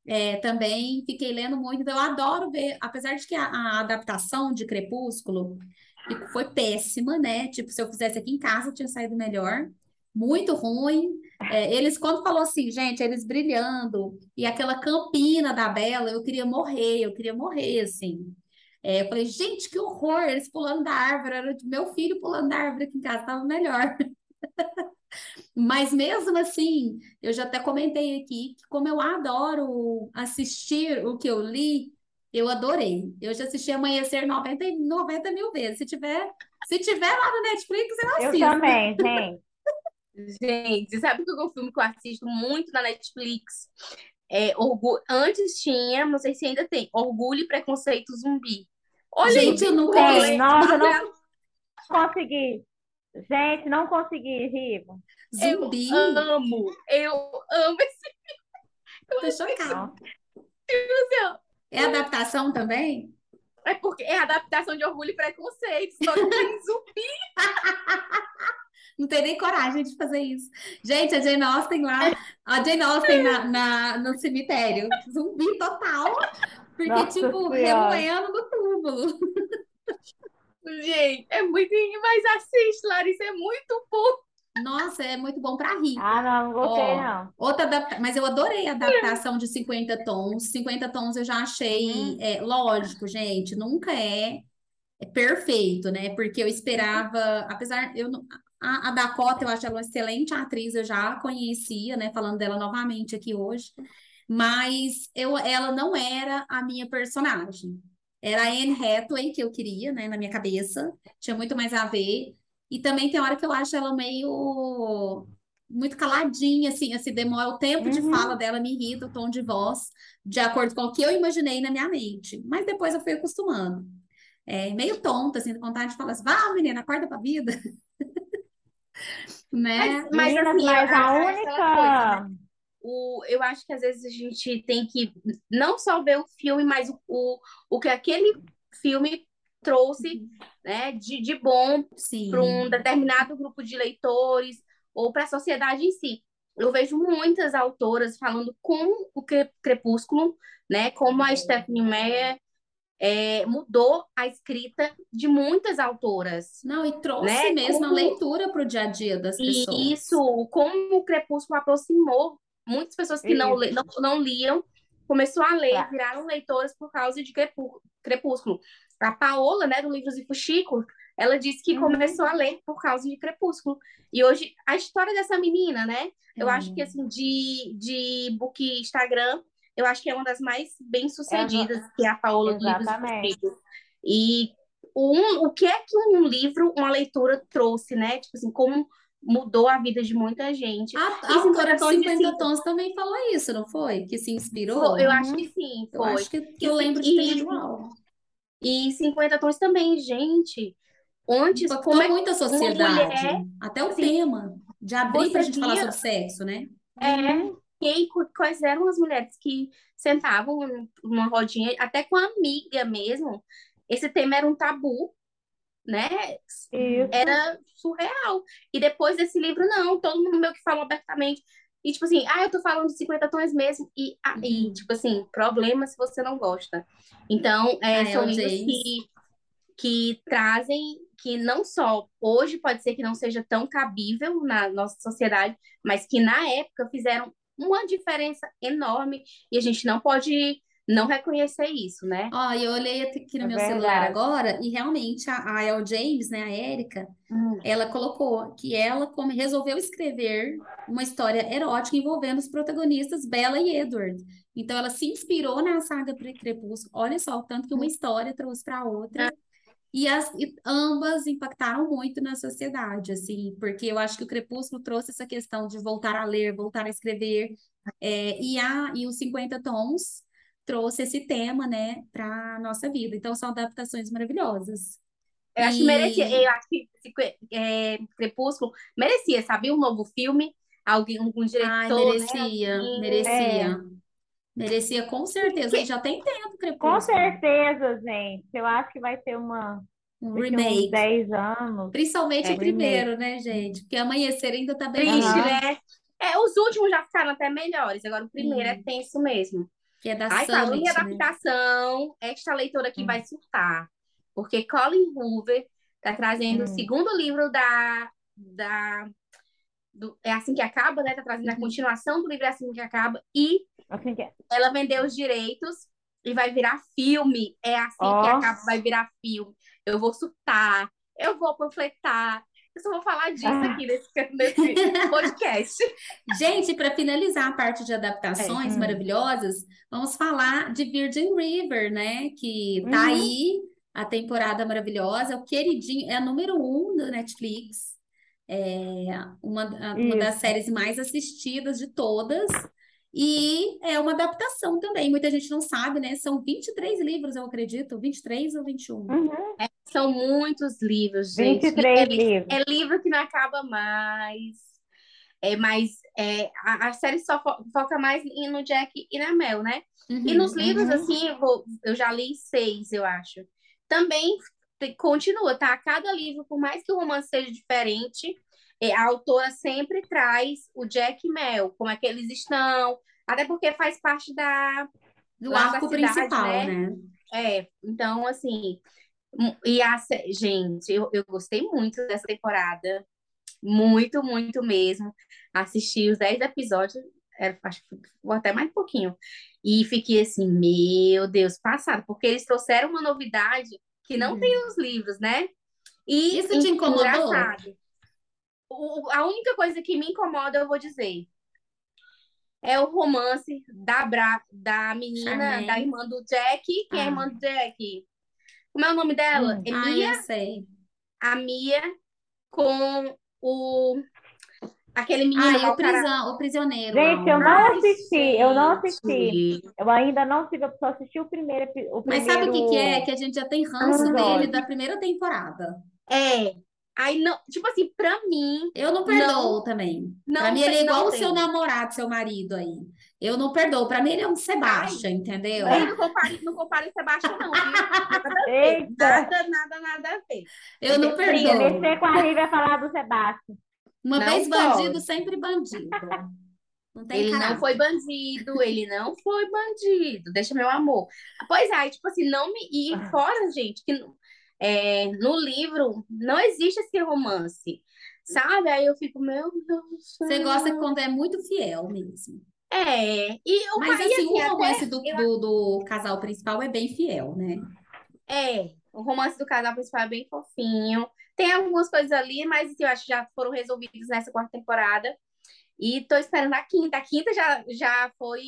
É, também fiquei lendo muito, então eu adoro ver, apesar de que a, a adaptação de Crepúsculo foi péssima, né? Tipo, se eu fizesse aqui em casa, tinha saído melhor. Muito ruim. É, eles, quando falou assim, gente, eles brilhando, e aquela campina da Bela, eu queria morrer, eu queria morrer, assim. É, eu falei, gente, que horror! Eles pulando da árvore, era meu filho pulando da árvore aqui em casa, estava melhor. Mas mesmo assim, eu já até comentei aqui que como eu adoro assistir o que eu li, eu adorei. Eu já assisti Amanhecer 90, 90 mil vezes. Se tiver, se tiver lá no Netflix, eu assisto. Eu também, gente. Gente, sabe que é um filme que eu assisto muito na Netflix? É, orgu... Antes tinha, não sei se ainda tem, Orgulho e Preconceito Zumbi. Olha Gente, eu nunca vi. Nossa, não consegui. Gente, não consegui, Rivo. Zumbi. Eu amo, eu amo esse filme. Tô chocada. É adaptação também? É porque é adaptação de Orgulho e Preconceito, só que tem zumbi. Não tem nem coragem de fazer isso. Gente, a Jane Austen lá, a Jane Austen na, na no cemitério, zumbi total, porque, Nossa tipo, remoendo no túmulo. Gente, é muito. Mas assiste, Larissa, é muito bom. Nossa, é muito bom para rir. Ah, não, não gostei, não. Outra adapta... Mas eu adorei a adaptação de 50 tons. 50 tons eu já achei. Hum. É, lógico, gente, nunca é, é perfeito, né? Porque eu esperava, apesar. Eu, a, a Dakota, eu acho ela uma excelente atriz, eu já conhecia, né? Falando dela novamente aqui hoje. Mas eu, ela não era a minha personagem. Era a Anne Hathaway que eu queria, né, na minha cabeça. Tinha muito mais a ver. E também tem hora que eu acho ela meio muito caladinha, assim, assim, demora o tempo uhum. de fala dela me irrita, o tom de voz, de acordo com o que eu imaginei na minha mente. Mas depois eu fui acostumando. É, meio tonta, assim, de vontade de falar assim, vá, menina, acorda pra vida. né? Mas, mas, assim, mas a única... Coisa, né? o, eu acho que às vezes a gente tem que não só ver o filme, mas o, o, o que aquele filme trouxe uhum. né, de, de bom para um determinado grupo de leitores ou para a sociedade em si. Eu vejo muitas autoras falando com o Crepúsculo, né, como a Stephanie Meyer é, mudou a escrita de muitas autoras. Não, e trouxe né? mesmo como... a leitura para o dia a dia das pessoas. E isso, como o Crepúsculo aproximou muitas pessoas que não, não, não liam, começou a ler, tá. viraram leitoras por causa de Crepúsculo. A Paola, né, do Livros e Fuxico, ela disse que uhum. começou a ler por causa de Crepúsculo. E hoje, a história dessa menina, né? Eu uhum. acho que, assim, de, de book Instagram, eu acho que é uma das mais bem-sucedidas, uhum. que é a Paola do Livros e um, o que é que um livro, uma leitura trouxe, né? Tipo assim, como mudou a vida de muita gente. A, a autora de 50 Tons também falou isso, não foi? Que se inspirou? Eu acho que sim, foi. Eu acho que, que eu lembro de ter. E 50 tons também, gente. Antes, Impactou como é muito a sociedade. Mulher, até o assim, tema de abrir para a gente falar sobre sexo, né? É. E quais eram as mulheres que sentavam numa rodinha, até com a amiga mesmo. Esse tema era um tabu, né? Isso. Era surreal. E depois desse livro, não, todo mundo meio que falou abertamente. E, tipo assim, ah, eu tô falando de 50 tons mesmo. E aí, uhum. tipo assim, problema se você não gosta. Então, é, ah, são livros que, que trazem, que não só hoje pode ser que não seja tão cabível na nossa sociedade, mas que na época fizeram uma diferença enorme e a gente não pode não reconhecer isso, né? Ó, eu olhei aqui no é meu verdade. celular agora e realmente a, a El James, né, a Érica, hum. ela colocou que ela como, resolveu escrever uma história erótica envolvendo os protagonistas Bella e Edward. Então ela se inspirou na saga Crepúsculo. Olha só, tanto que uma hum. história trouxe para outra. É. E, as, e ambas impactaram muito na sociedade, assim, porque eu acho que o Crepúsculo trouxe essa questão de voltar a ler, voltar a escrever, é, e, a, e os 50 tons trouxe esse tema, né, para a nossa vida. Então, são adaptações maravilhosas. Eu acho que merecia, eu acho que é, Crepúsculo merecia, sabe, um novo filme, alguém, um, diretor, Ai, merecia, né? merecia. É. Merecia, com certeza. E já tem tempo, Crepúsculo. Com certeza, gente. Eu acho que vai ter uma Um daqui uns remake. 10 anos. Principalmente É, o primeiro, né, gente? Porque Amanhecer ainda tá bem Triste, ruim, né? É, os últimos já ficaram até melhores. Agora o primeiro é Sim. tenso mesmo. que é da falando em Summit, né? adaptação, esta leitora aqui Hum. vai surtar. Porque Colin Hoover tá trazendo o Hum. segundo livro da, da do- é assim que acaba, né? Tá trazendo a Uhum. continuação do livro É assim que acaba e Assim que é. ela vendeu os direitos e vai virar filme. É assim que acaba, vai virar filme. Eu vou surtar, eu vou panfletar. Eu só vou falar disso Ah. aqui nesse, nesse podcast. Gente, para finalizar a parte de adaptações Hum. maravilhosas, vamos falar de Virgin River, né? Que tá Uhum. aí a temporada maravilhosa, o queridinho, é a número um do Netflix, é uma, uma das séries mais assistidas de todas, e é uma adaptação também. Muita gente não sabe, né? São 23 livros, eu acredito, 23 ou 21. Uhum. São muitos livros, gente. 23 É, li- livros. é livro que não acaba mais. É mais. É, a, a série só fo- foca mais no Jack e na Mel, né? E nos Uhum. livros, uhum. assim, eu, vou- eu já li seis, eu acho. Também continua, tá? Cada livro, por mais que o romance seja diferente, é, a autora sempre traz o Jack e Mel, como é que eles estão, até porque faz parte da, Do arco cidade, principal, né? né? É, então, assim, e a, gente, eu, eu gostei muito dessa temporada, muito, muito mesmo. Assisti os 10 episódios, era, acho que até mais um pouquinho, e fiquei assim, meu Deus, passado, porque eles trouxeram uma novidade que não Uhum. tem nos livros, né? E Isso te incomodou? engraçado. O- a única coisa que me incomoda, eu vou dizer, é o romance da, Bra, da menina, Charmaine. da irmã do Jack, que é a Ah. irmã do Jack. Como é o nome dela? Hum. É Ah, Mia, eu sei. a Mia com o aquele menino Ah, o, prisão, o prisioneiro Gente, eu não assisti, eu não assisti. Eu ainda não tive, eu só assisti o primeiro, o Mas sabe o que que é? primeiro Que a gente já tem ranço dele da primeira temporada. É. Aí não, tipo assim, pra mim, Eu não perdoo também. não Pra mim ele é não igual o seu namorado, seu marido aí. Eu não perdoo. Pra mim ele é um Sebastian, entendeu? Ei, não compare, não compare o Sebastião, não, viu? Nada a ver. Eita! Nada, nada, nada a ver. Eu não Sim, Se perdoo. mexer com a Rívia vai falar do Sebastião. Uma Não vez pode. bandido, sempre bandido. Não tem Ele não foi bandido, ele não foi bandido, deixa meu amor. Pois é, aí, tipo assim, não me. E Ah. fora, gente, que é, no livro não existe esse romance, sabe? Aí eu fico, meu Deus. Você gosta quando é muito fiel mesmo. É, e o Mas pai, assim, o até romance do, do, do casal principal é bem fiel, né? É, o romance do casal principal é bem fofinho. Tem algumas coisas ali, mas assim, eu acho que já foram resolvidas nessa quarta temporada. E tô esperando a quinta. A quinta já, já foi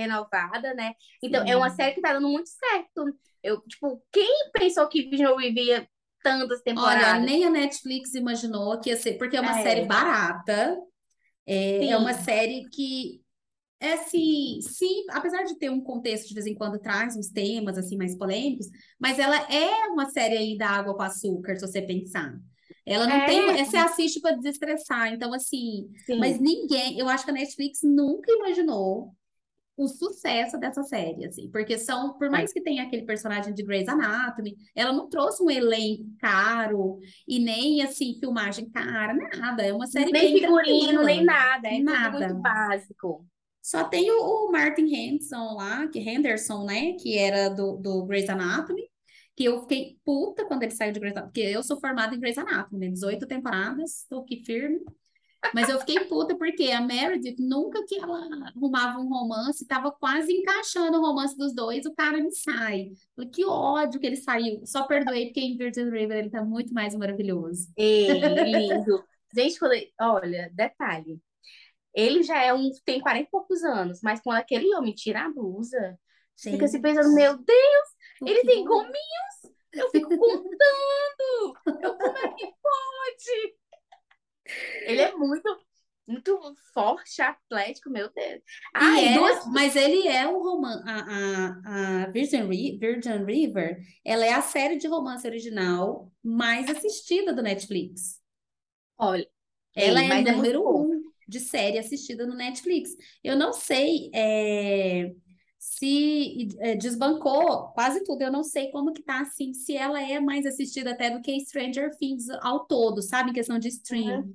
renovada, né? Então, é uma Sim. série que tá dando muito certo. Eu, tipo, quem pensou que Vision vivia tantas Olha, temporadas? nem a Netflix imaginou que ia ser, porque é uma É. série barata, é, é uma Sim. série que é assim, sim, apesar de ter um contexto de vez em quando traz uns temas assim mais polêmicos, mas ela é uma série aí da água com açúcar, se você pensar. Ela não É. tem, você assiste para desestressar, então assim, Sim. mas ninguém, eu acho que a Netflix nunca imaginou o sucesso dessa série, assim, porque são, por mais que tenha aquele personagem de Grey's Anatomy, ela não trouxe um elenco caro e nem, assim, filmagem cara, nada, é uma série Nem bem figurino, nem nada. É Nada. muito básico. Só tem o, o Martin Henderson lá, que Henderson, né, que era do, do Grey's Anatomy, que eu fiquei puta quando ele saiu de Grey's Anatomy, porque eu sou formada em Grey's Anatomy, né, 18 temporadas, estou aqui firme, mas eu fiquei puta porque a Meredith, nunca que ela arrumava um romance, estava quase encaixando o romance dos dois, o cara me sai. Falei, que ódio que ele saiu. Só perdoei porque em Virgin River ele tá muito mais maravilhoso. Ei, lindo. Gente, ele- olha, detalhe. Ele já é um, tem 40 e poucos anos, mas quando aquele homem tira a blusa, você fica se Gente, pensando, meu Deus, o ele que tem gominhos! Eu fico contando! Eu, como é que pode? Ele é muito, muito forte, atlético, meu Deus. Ai, é, duas. mas ele é um romance. A, a, a Virgin, Ri- Virgin River, ela é a série de romance original mais assistida do Netflix. Olha, Ela é é número fofo. um de série assistida no Netflix. Eu não sei é, se é, desbancou quase tudo. Eu não sei como que tá assim, se ela é mais assistida até do que Stranger Things ao todo, sabe? Em questão de stream. Uhum.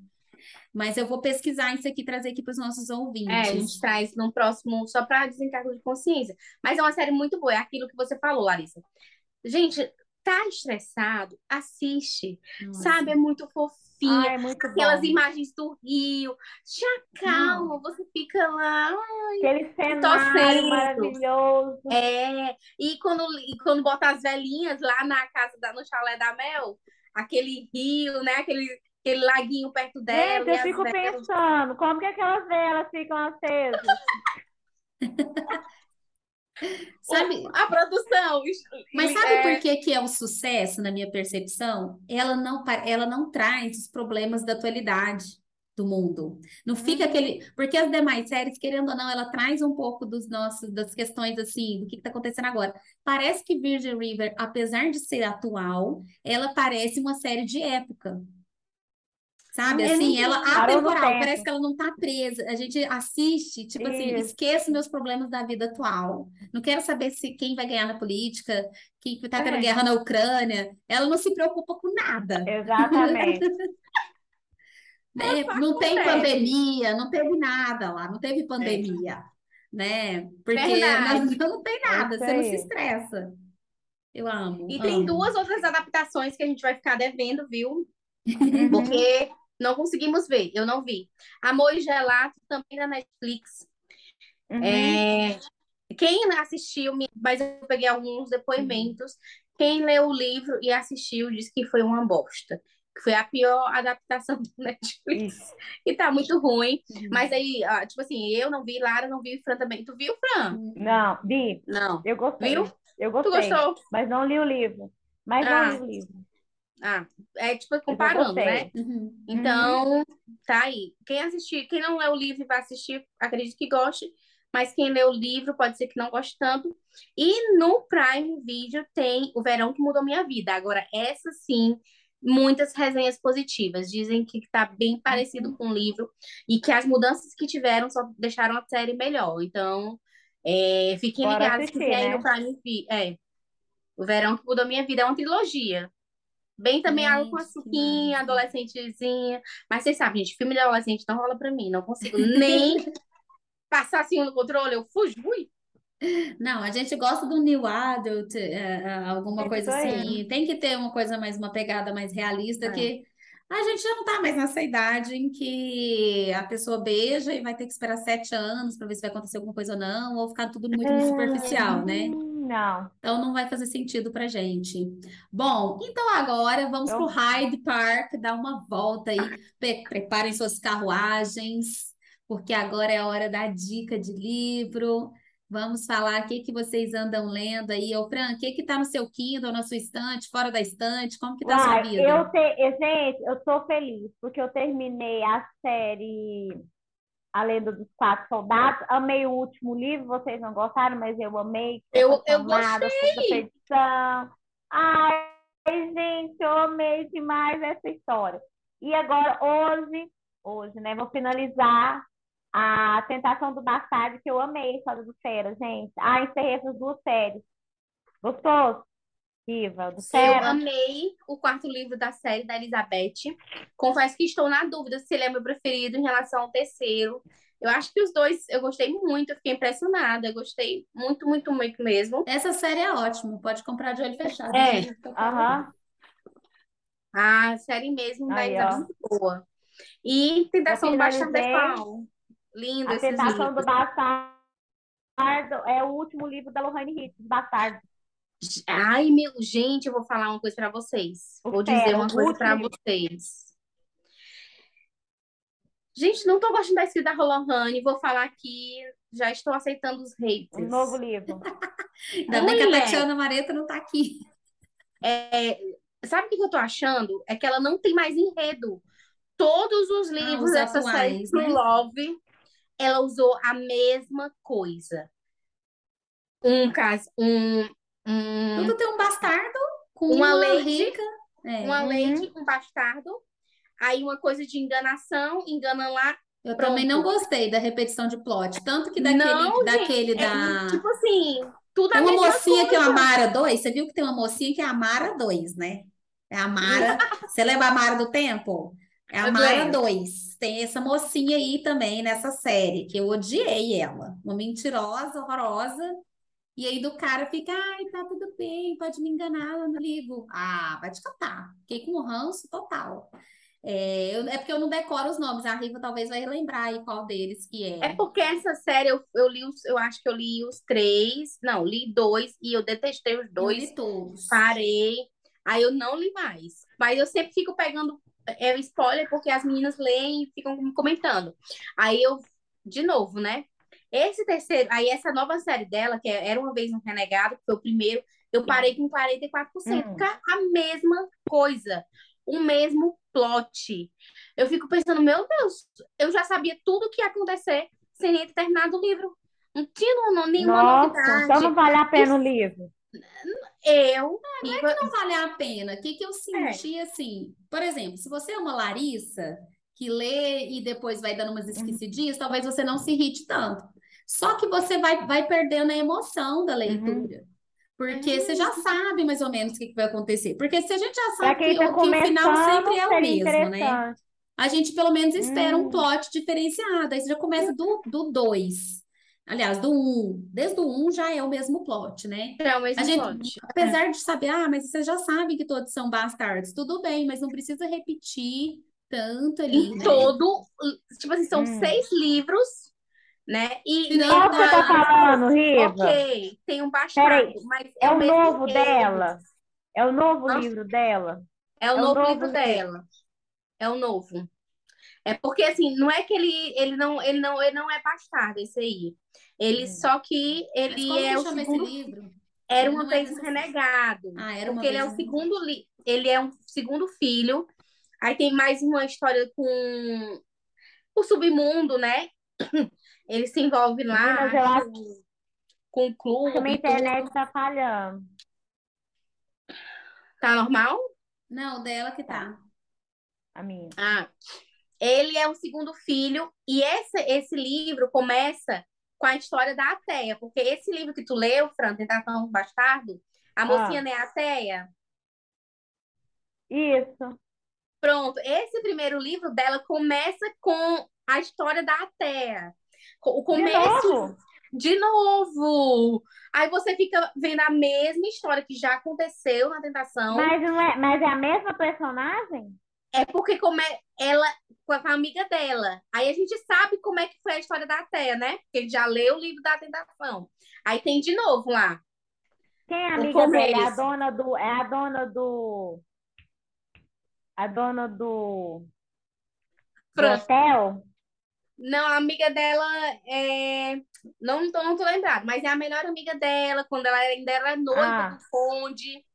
Mas eu vou pesquisar isso aqui, trazer aqui para os nossos ouvintes. É, a gente traz no próximo, só para desencargo de consciência. Mas é uma série muito boa, é aquilo que você falou, Larissa. Gente, tá estressado, assiste. Nossa. Sabe? É muito fofinho. Ai, é muito Aquelas bom. imagens do rio. Já calma, hum. você fica lá. Ai, Aquele cenário maravilhoso. É. E quando, e quando bota as velhinhas lá na casa, da, no chalé da Mel, aquele rio, né? Aquele, aquele laguinho perto dela. Gente, eu fico velas... pensando, como que aquelas velas ficam acesas? Sabe? A produção. Mas sabe é... por que, que é um sucesso, na minha percepção? Ela não, ela não traz os problemas da atualidade do mundo. Não fica uhum. aquele. Porque as demais séries, querendo ou não, ela traz um pouco dos nossos, das questões assim, do que está acontecendo agora. Parece que Virgin River, apesar de ser atual, ela parece uma série de época. Sabe, é assim, ela atemporal, parece que ela não tá presa. A gente assiste, tipo assim, Isso. assim, esqueço meus problemas da vida atual. Não quero saber se quem vai ganhar na política, quem tá tendo é. guerra na Ucrânia. Ela não se preocupa com nada. Exatamente. né? Não tem pandemia, não teve nada lá, não teve pandemia, é. né? Porque não, não tem nada, você não se estressa. Eu amo. E amo. tem duas outras adaptações que a gente vai ficar devendo, viu? Uhum. Porque não conseguimos ver, eu não vi. Amor e Gelato também na Netflix. Uhum. É, quem assistiu, mas eu peguei alguns depoimentos. Quem leu o livro e assistiu disse que foi uma bosta. Que foi a pior adaptação do Netflix. Isso. E tá muito ruim. Uhum. Mas aí, tipo assim, eu não vi, Lara não vi, Fran também. Tu viu, Fran? Não, vi. Não. Eu gostei. Viu? Eu gostei. Tu gostou? Mas não li o livro. Mas ah. não li o livro. Ah, é tipo comparando, né? Uhum. Então, uhum. tá aí. Quem assistir, quem não lê o livro e vai assistir, acredito que goste, mas quem lê o livro pode ser que não goste tanto. E no Prime Video tem O Verão que Mudou Minha Vida. Agora, essa sim, muitas resenhas positivas. Dizem que tá bem parecido uhum. com o livro e que as mudanças que tiveram só deixaram a série melhor. Então, é, fiquem Bora ligados assistir, que tem né? aí no Prime Video. É. O Verão que Mudou Minha Vida é uma trilogia. Bem também Gente, algo com a suquinha, adolescentezinha. Mas vocês sabem, gente, filme de adolescente não rola pra mim. Não consigo nem passar assim no controle, eu fujo. Ui. Não, a gente gosta do new adult, é, é alguma coisa assim. Tem que ter uma coisa mais, uma pegada mais realista, é. que a gente já não tá mais nessa idade em que a pessoa beija e vai ter que esperar sete anos para ver se vai acontecer alguma coisa ou não, ou ficar tudo muito é. superficial, né? Não. Então não vai fazer sentido pra gente. Bom, então agora vamos para o Hyde Park, dar uma volta aí. Preparem suas carruagens, porque agora é a hora da dica de livro. Vamos falar o que, que vocês andam lendo aí. Ô, Fran, o que que tá no seu Kindle, na sua estante, fora da estante? Como que tá a sua vida? Eu te... Gente, eu tô feliz, porque eu terminei a série a Lenda dos Quatro Soldados. Amei o último livro, vocês não gostaram, mas eu amei. Eu, eu gostei. Ai, gente, eu amei demais essa história. E agora, hoje, hoje, né, vou finalizar a Tentação do Bastardo, que eu amei a história do Fera, gente. Ah, encerrei essas duas séries. Gostou? Viva, do Fera. Eu amei o quarto livro da série da Elizabeth. Confesso que estou na dúvida se ele é meu preferido em relação ao terceiro. Eu acho que os dois eu gostei muito, eu fiquei impressionada. Eu gostei muito, muito, muito mesmo. Essa série é ótima, pode comprar de olho fechado. É, aham. A série mesmo da Elizabeth é muito boa. E Tentação do Bastardo qual? Lindo A Tentação do Bastardo é o último livro da Lohane Hitz, Bastardo. Ai, meu, gente, eu vou falar uma coisa para vocês. Vou dizer uma coisa para vocês. Gente, não tô gostando da escrita da Rolohane, vou falar aqui, já estou aceitando os haters. Um novo livro. Ainda bem que a Tatiana Mareta não tá aqui. É, sabe o que eu tô achando? É que ela não tem mais enredo. Todos os ah, livros ah, dessa atuais, série né? Love, ela usou a mesma coisa. Um caso, um, Hum, Tudo tem um bastardo com uma, uma lady, rica. É. Uma uhum. lady, um bastardo. Aí uma coisa de enganação, engana lá, Eu também não Pronto. gostei da repetição de plot. Tanto que daquele, Não, daquele gente, é da. tipo assim, tudo a Tem uma mocinha que é a. Mara 2. Você viu que tem uma mocinha que é a Mara 2, né? É a Mara. Você lembra a Mara do Tempo? É a Eu Mara lembro. 2. Tem essa mocinha aí também nessa série, que eu odiei ela. Uma mentirosa, horrorosa. E aí do cara fica, ai, tá tudo bem, pode me enganar, eu não ligo. Ah, vai te catar. Fiquei com um ranço total. É, eu- é porque eu não decoro os nomes. A Riva talvez vai lembrar aí qual deles que É é. porque essa série eu, eu li os, eu acho que eu li os três, não, li dois e eu detestei os Eu dois, li todos. parei, aí eu não li mais. Mas eu sempre fico pegando é, spoiler porque as meninas leem e ficam comentando. Aí eu, de novo, né? Esse terceiro, aí essa nova série dela, que é Era Uma Vez um Renegado, que foi o primeiro, eu parei com 44%, Hum. é a mesma coisa, o mesmo plot. Eu fico pensando, meu Deus, eu já sabia tudo o que ia acontecer sem nem ter terminado o livro. Não tinha não- nenhuma Nossa, novidade. então não vale a pena o livro. Eu, Riva, não vale a pena. O que que eu senti assim? Por exemplo, se você é uma Larissa que lê e depois vai dando umas esquecidinhas, talvez você não se irrite tanto. Só que você vai, vai perdendo a emoção da leitura. Porque você já sabe mais ou menos o que vai acontecer. Porque se a gente já sabe que, tá o- que o final sempre é o mesmo, né? A gente pelo menos espera um Hum. plot diferenciado. Aí você já começa do 2. Do dois. Aliás, do 1. Um. Desde o 1 um já é o mesmo plot, né? é o mesmo A gente, plot. apesar de saber, ah, mas vocês já sabem que todos são bastardos, tudo bem, mas não precisa repetir tanto ali, Em né? todo, tipo assim, são Hum. seis livros, né? E que você tá falando, Riva? ok, tem um bastardo, Peraí, mas É o o novo enredo. dela? É o novo Hã? livro dela? É o É o novo novo livro dela. É o novo. É porque assim, não é que ele, ele não ele não ele não é bastardo esse aí. Ele Hum. só que Mas ele como é que o chama segundo esse livro? era uma é vez um dessa- renegado. Ah, era uma porque ele é o um- segundo li, ele é um segundo filho. Aí tem mais uma história com o submundo, né? Ele se envolve lá eu acho com, com o clube que minha e tudo. internet tá falhando. Tá normal? Não, dela que tá. A minha. Ah, ele é o segundo filho e esse, esse livro começa com a história da Ateia, porque esse livro que tu leu, Fran, Tentação do Bastardo, a mocinha Ah. não é a Ateia? Isso. Pronto, esse primeiro livro dela começa com a história da Ateia. O De começo novo? de novo. Aí você fica vendo a mesma história que já aconteceu na Tentação. Mas, não é, mas é a mesma personagem? É porque como é ela com a amiga dela. Aí a gente sabe como é que foi a história da Ateia, né? Porque a gente já leu o livro da Tentação. Aí tem de novo lá. Quem é a amiga dela? É a dona do. É a dona do. A dona do. Do hotel? Não, a amiga dela é. Não tô, não tô lembrada, mas é a melhor amiga dela, quando ela ainda era noiva Ah. do Conde.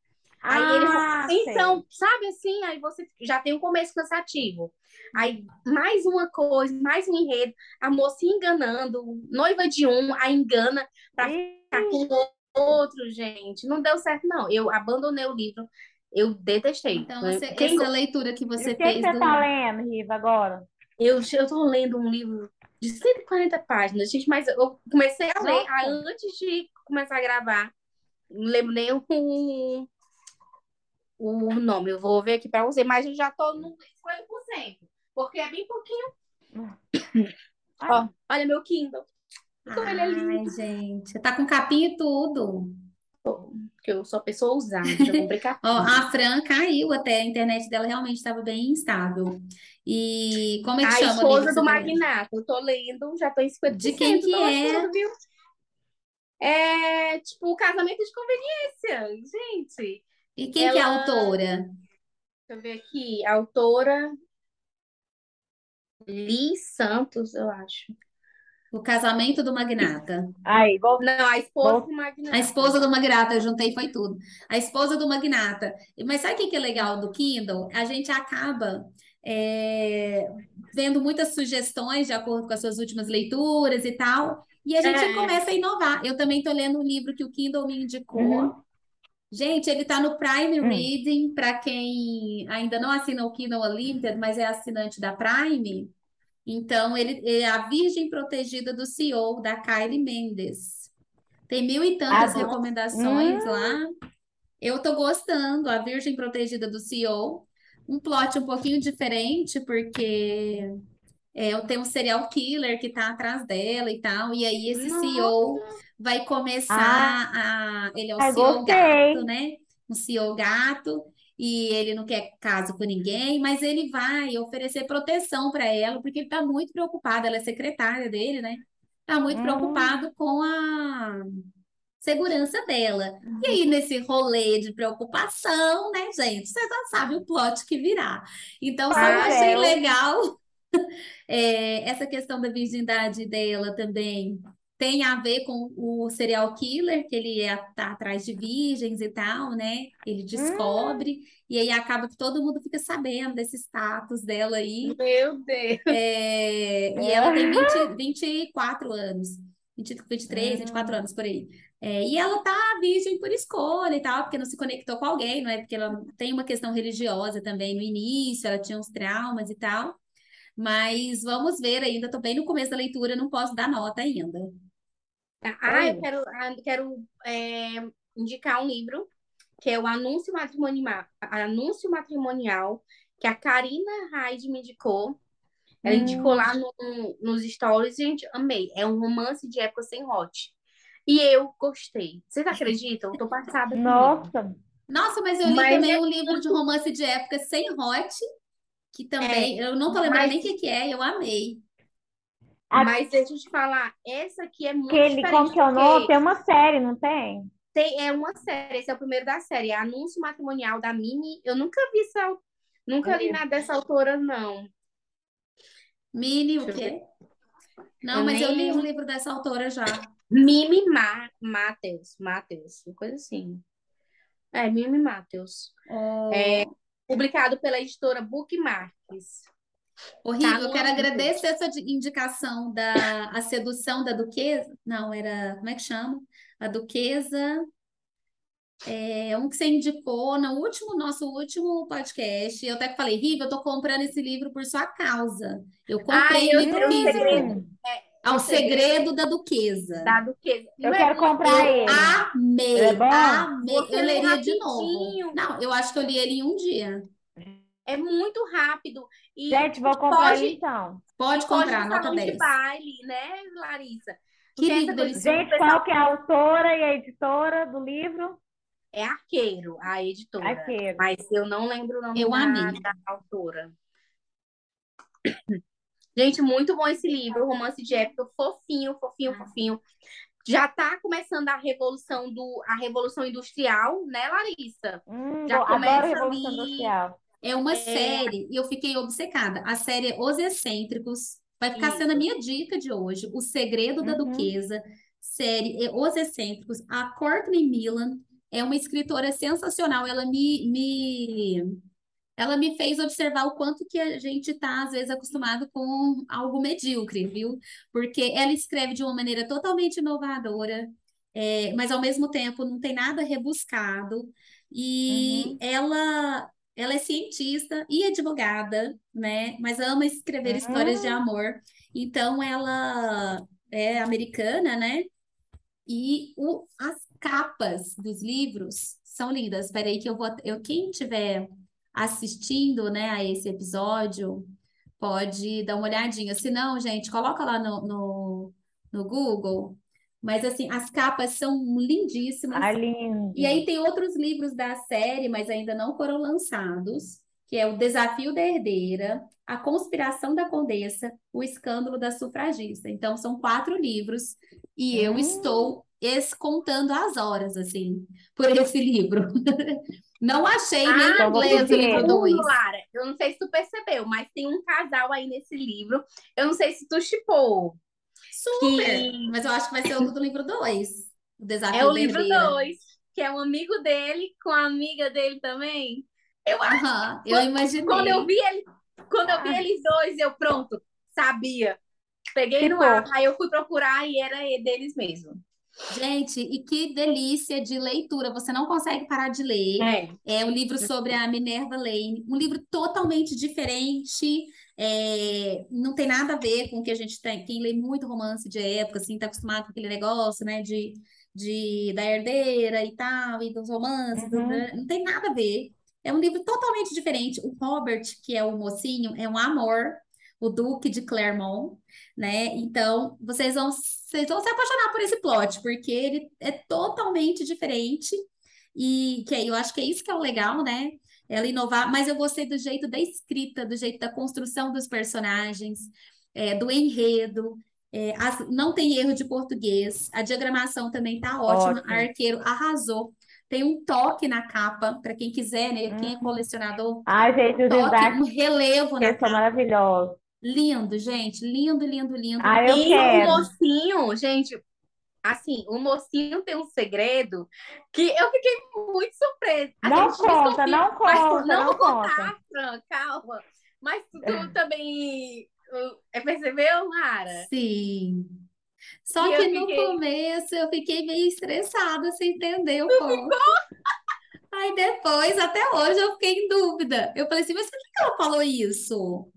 Aí ele. Ah, sei. Então, sabe assim? Aí você já tem um começo cansativo. Aí, mais uma coisa, mais um enredo, a moça enganando, noiva de um, a engana pra Ih, ficar com o outro, gente. Não deu certo, não. Eu abandonei o livro. Eu detestei. Então, essa, Quem essa leitura que E você o que, fez você do. tá lendo, Riva, agora? Eu, tô lendo um livro de 140 páginas, gente, mas eu comecei a ler ah, antes de começar a gravar. Não lembro nem o, o nome. Eu vou ver aqui pra você, mas eu já tô no 50%, porque é bem pouquinho. Ó, olha meu Kindle. Como ele é lindo. Ai, gente, tá com capinha e tudo. Porque eu sou pessoa ousada, já comprei capinha. a Fran caiu até, a internet dela realmente estava bem instável. E como é que A chama livro esposa do magnata. Eu tô lendo, já tô em 50%. De quem que é? viu? É tipo o casamento de conveniência, gente. E quem que é a Ela- autora? Deixa eu ver aqui. A autora Liz Santos, eu acho. O Casamento do Magnata. Aí, vou. Não, a esposa Bom. do magnata. A esposa do magnata, eu juntei foi tudo. A esposa do magnata. Mas sabe o que é legal do Kindle? A gente acaba é, vendo muitas sugestões de acordo com as suas últimas leituras e tal, e a gente É. começa a inovar. Eu também estou lendo um livro que o Kindle me indicou. Uhum. Gente, ele está no Prime Hum. Reading, para quem ainda não assina o Kindle Unlimited, mas é assinante da Prime. Então, ele é a Virgem Protegida do CEO, da Kylie Mendes. Tem mil e tantas Ah, recomendações hum. lá. Eu tô gostando, a Virgem Protegida do CEO. Um plot um pouquinho diferente, porque é, tem um serial killer que tá atrás dela e tal. E aí esse CEO vai começar a. Ele é o Ai, CEO gostei. gato, né? Um CEO gato. E ele não quer caso com ninguém, mas ele vai oferecer proteção para ela, porque ele tá muito preocupado. Ela é secretária dele, né? Tá muito Hum. preocupado com a segurança dela. E aí, nesse rolê de preocupação, né, gente? Você já sabe o plot que virá. Então, só eu Ah, achei é. legal é, essa questão da virgindade dela também. Tem a ver com o serial killer, que ele é, tá atrás de virgens e tal, né? Ele descobre, e aí acaba que todo mundo fica sabendo desse status dela aí. Meu Deus. É, e ela tem 20, 24 anos, 20, 23, 24 Hum. anos por aí. É, e ela tá virgem por escolha e tal, porque não se conectou com alguém, não é? Porque ela tem uma questão religiosa também no início, ela tinha uns traumas e tal. Mas vamos ver ainda, tô bem no começo da leitura, não posso dar nota ainda. Ah, eu quero, ah, quero é, indicar um livro que é o Anúncio Matrimonial, Anúncio Matrimonial, que a Karina Raid me indicou. Ela indicou Hum. lá no- nos stories, gente, amei. É um romance de época sem hot. E eu gostei. Vocês acreditam? Eu tô passada. Nossa. Nossa, mas eu li Mas também é um livro de romance de época sem hot, que também, eu não tô lembrando mas- nem o que que é, eu amei. A- Mas deixa eu te falar, essa aqui é muito que é o nome? porque Tem uma série, não tem? tem, é uma série, esse é o primeiro da série, é Anúncio Matrimonial da Mini. Eu nunca vi essa, nunca li Isso. nada dessa autora, não. Mini, o quê? Não, Eu mas eu li nem- um livro dessa autora já. Mimi Ma Matheus, Matheus, uma coisa assim. É, Mimi Matheus. Oh, Publicado pela editora Bookmarks. Horrível, Tá eu quero agradecer essa indicação da A Sedução da Duquesa. Não, era, como é que chama? A Duquesa. É um que você indicou no último, nosso último podcast. Eu até falei, Riva, eu tô comprando esse livro por sua causa. Eu comprei eu o livro físico. segredo. Ao o segredo Segredo da Duquesa. Da Duquesa. Eu Não é quero muito- comprar ele. Amei, É bom? amei. Você Eu leria de novo. Não, eu acho que eu li ele em um dia. É muito rápido. E Gente, vou comprar Pode- ele então. Pode pode comprar, nota salão de 10. baile, né, Larissa? Que livro coisa-. Gente, qual que é a autora e a editora do livro? É Arqueiro, a editora. Arqueiro. Mas eu não lembro o nome Eu da, amei. da autora. Gente, muito bom esse livro, romance de época, fofinho, fofinho, Ah. fofinho. Já tá começando a revolução do a revolução industrial, né, Larissa? Hum, Já começa adoro Revolução ali. Industrial. É uma série e eu fiquei obcecada. A série é Os Excêntricos. Vai ficar Isso. sendo a minha dica de hoje. O Segredo da Uhum. Duquesa. Série é Os Excêntricos. A Courtney Milan é uma escritora sensacional. Ela me, me, ela me fez observar o quanto que a gente está, às vezes, acostumado com algo medíocre, viu? Porque ela escreve de uma maneira totalmente inovadora, é, mas ao mesmo tempo não tem nada rebuscado. E Uhum. ela, ela é cientista e advogada, né? Mas ama escrever histórias de amor. Então ela é americana, né? E o, as capas dos livros são lindas. Espera aí que eu vou. Eu, quem estiver assistindo, né, a esse episódio, pode dar uma olhadinha. Se não, gente, coloca lá no, no, no Google. Mas assim, as capas são lindíssimas. Ah, lindo. E aí tem outros livros da série, mas ainda não foram lançados, que é O Desafio da Herdeira, A Conspiração da Condessa, O Escândalo da Sufragista. Então são quatro livros e eu Hum. estou es- contando as horas, assim, por esse livro. Não achei nem Ah, em então inglês o livro ele. dois. Segundo, Lara, eu não sei se tu percebeu, mas tem um casal aí nesse livro. Eu não sei se tu chipou. Super! Que Mas eu acho que vai ser o do livro dois. O Desafio é o livro Herdeira. 2, que é um amigo dele com a amiga dele também. Eu acho eu imaginei. Quando eu vi ele, quando eu vi eles dois, eu pronto, sabia. Peguei no Ficou. ar, aí eu fui procurar e era deles mesmo. Gente, e que delícia de leitura! Você não consegue parar de ler. É. É um livro sobre a Minerva Lane, um livro totalmente diferente, É, não tem nada a ver com o que a gente tem. Quem lê muito romance de época, assim, tá acostumado com aquele negócio, né, de, de da herdeira e tal, e dos romances, do- Uhum. não tem nada a ver. É um livro totalmente diferente. O Robert, que é o mocinho, é um amor, o Duque de Clermont, né? Então, vocês vão, vocês vão se apaixonar por esse plot, porque ele é totalmente diferente. E que aí eu acho que é isso que é o legal, né? Ela inovar, mas eu gostei do jeito da escrita, do jeito da construção dos personagens, é, do enredo. é, as- não tem erro de português. A diagramação também tá ótima. Ótimo. A Arqueiro arrasou. Tem um toque na capa, para quem quiser, né? Quem é Uhum. colecionador, Ai, gente, os toque, um relevo na capa. maravilhosos. Lindo, gente. Lindo, lindo, lindo. Ah, eu E o quero. mocinho, gente, assim, o mocinho tem um segredo que eu fiquei muito surpresa. A Não conta, não mas conta, não não vou conta. contar, Fran, calma. Mas tu, tu também uh, percebeu, Lara? Sim. Só E que no fiquei- começo eu fiquei meio estressada sem entender o ponto. Aí depois, até hoje, eu fiquei em dúvida. Eu falei assim, mas por que ela falou isso?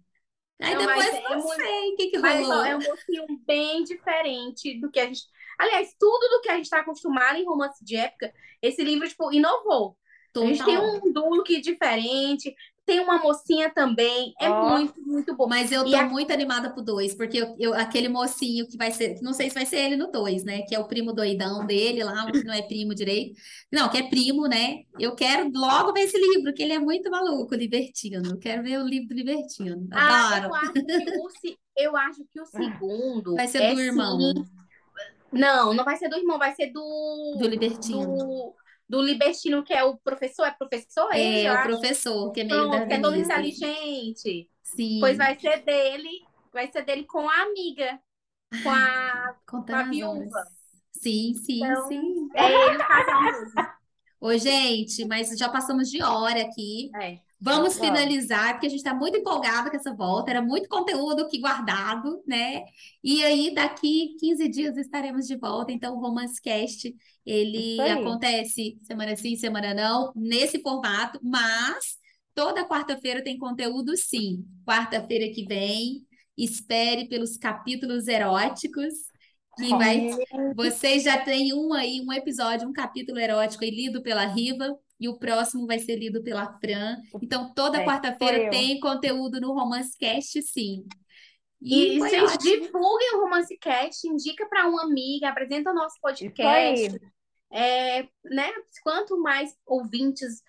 Aí Não, mas depois é não muito- sei o que que Mas ó, rolou. é um mocinho bem diferente do que a gente. Aliás, tudo do que a gente está acostumado em romance de época, esse livro, tipo, inovou. A gente tem um Duque diferente, tem uma mocinha também. É Ó. muito, muito bom. Mas eu tô a- muito animada pro 2, porque eu, eu- aquele mocinho que vai ser, não sei se vai ser ele no 2, né? Que é o primo doidão dele lá, que não é primo direito. Não, que é primo, né? Eu quero logo ver esse livro, que ele é muito maluco, libertino. Eu quero ver o livro do libertino. Ah, Adoro. eu acho que o, eu acho que o segundo Vai ser é do irmão, sim. Não, não vai ser do irmão, vai ser do do libertino. do, do libertino, que é o professor. É professor ele, É, eu o professor, que é meio Pronto, que é todo inteligente. Sim, Pois vai ser dele, vai ser dele com a amiga, com a. contando a viúva. Sim, sim, Então, sim. É ele casal mesmo. Ô, gente, mas já passamos de hora aqui. É. Vamos finalizar, porque a gente está muito empolgada com essa volta. Era muito conteúdo aqui guardado, né? E aí, daqui 15 dias estaremos de volta. Então, o Romance Cast, ele acontece semana sim, semana não, nesse formato, mas toda quarta-feira tem conteúdo, sim. Quarta-feira que vem, espere pelos capítulos eróticos, que vai vocês já têm um aí, um episódio, um capítulo erótico aí lido pela Riva, e o próximo vai ser lido pela Fran. Então, toda É, quarta-feira tem conteúdo no Romance Cast, sim. E E, ótimo. divulguem o Romance Cast, indica para uma amiga, apresenta o nosso podcast. É, né? Quanto mais ouvintes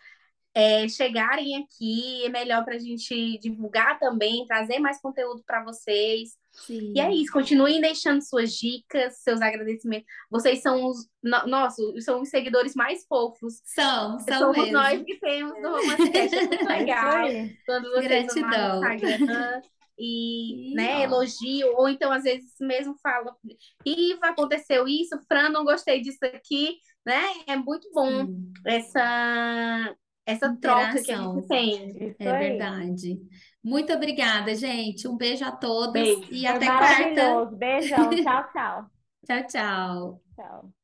é, chegarem aqui, é melhor para a gente divulgar também, trazer mais conteúdo para vocês. Sim. E é isso, continuem deixando suas dicas, seus agradecimentos. Vocês são os, no, nossa, são os seguidores mais fofos. São, são Somos mesmo. nós que temos no Romance Cast. É muito legal quando vocês Gratidão. no Instagram e, né, elogio, ou então às vezes mesmo fala, Iva, aconteceu isso, Fran, não gostei disso aqui, né? É muito bom Sim, essa essa troca que a gente tem. É verdade. Muito obrigada, gente. Um beijo a todos Beijo. e até quarta. Beijão. Tchau, tchau. Tchau, tchau. Tchau.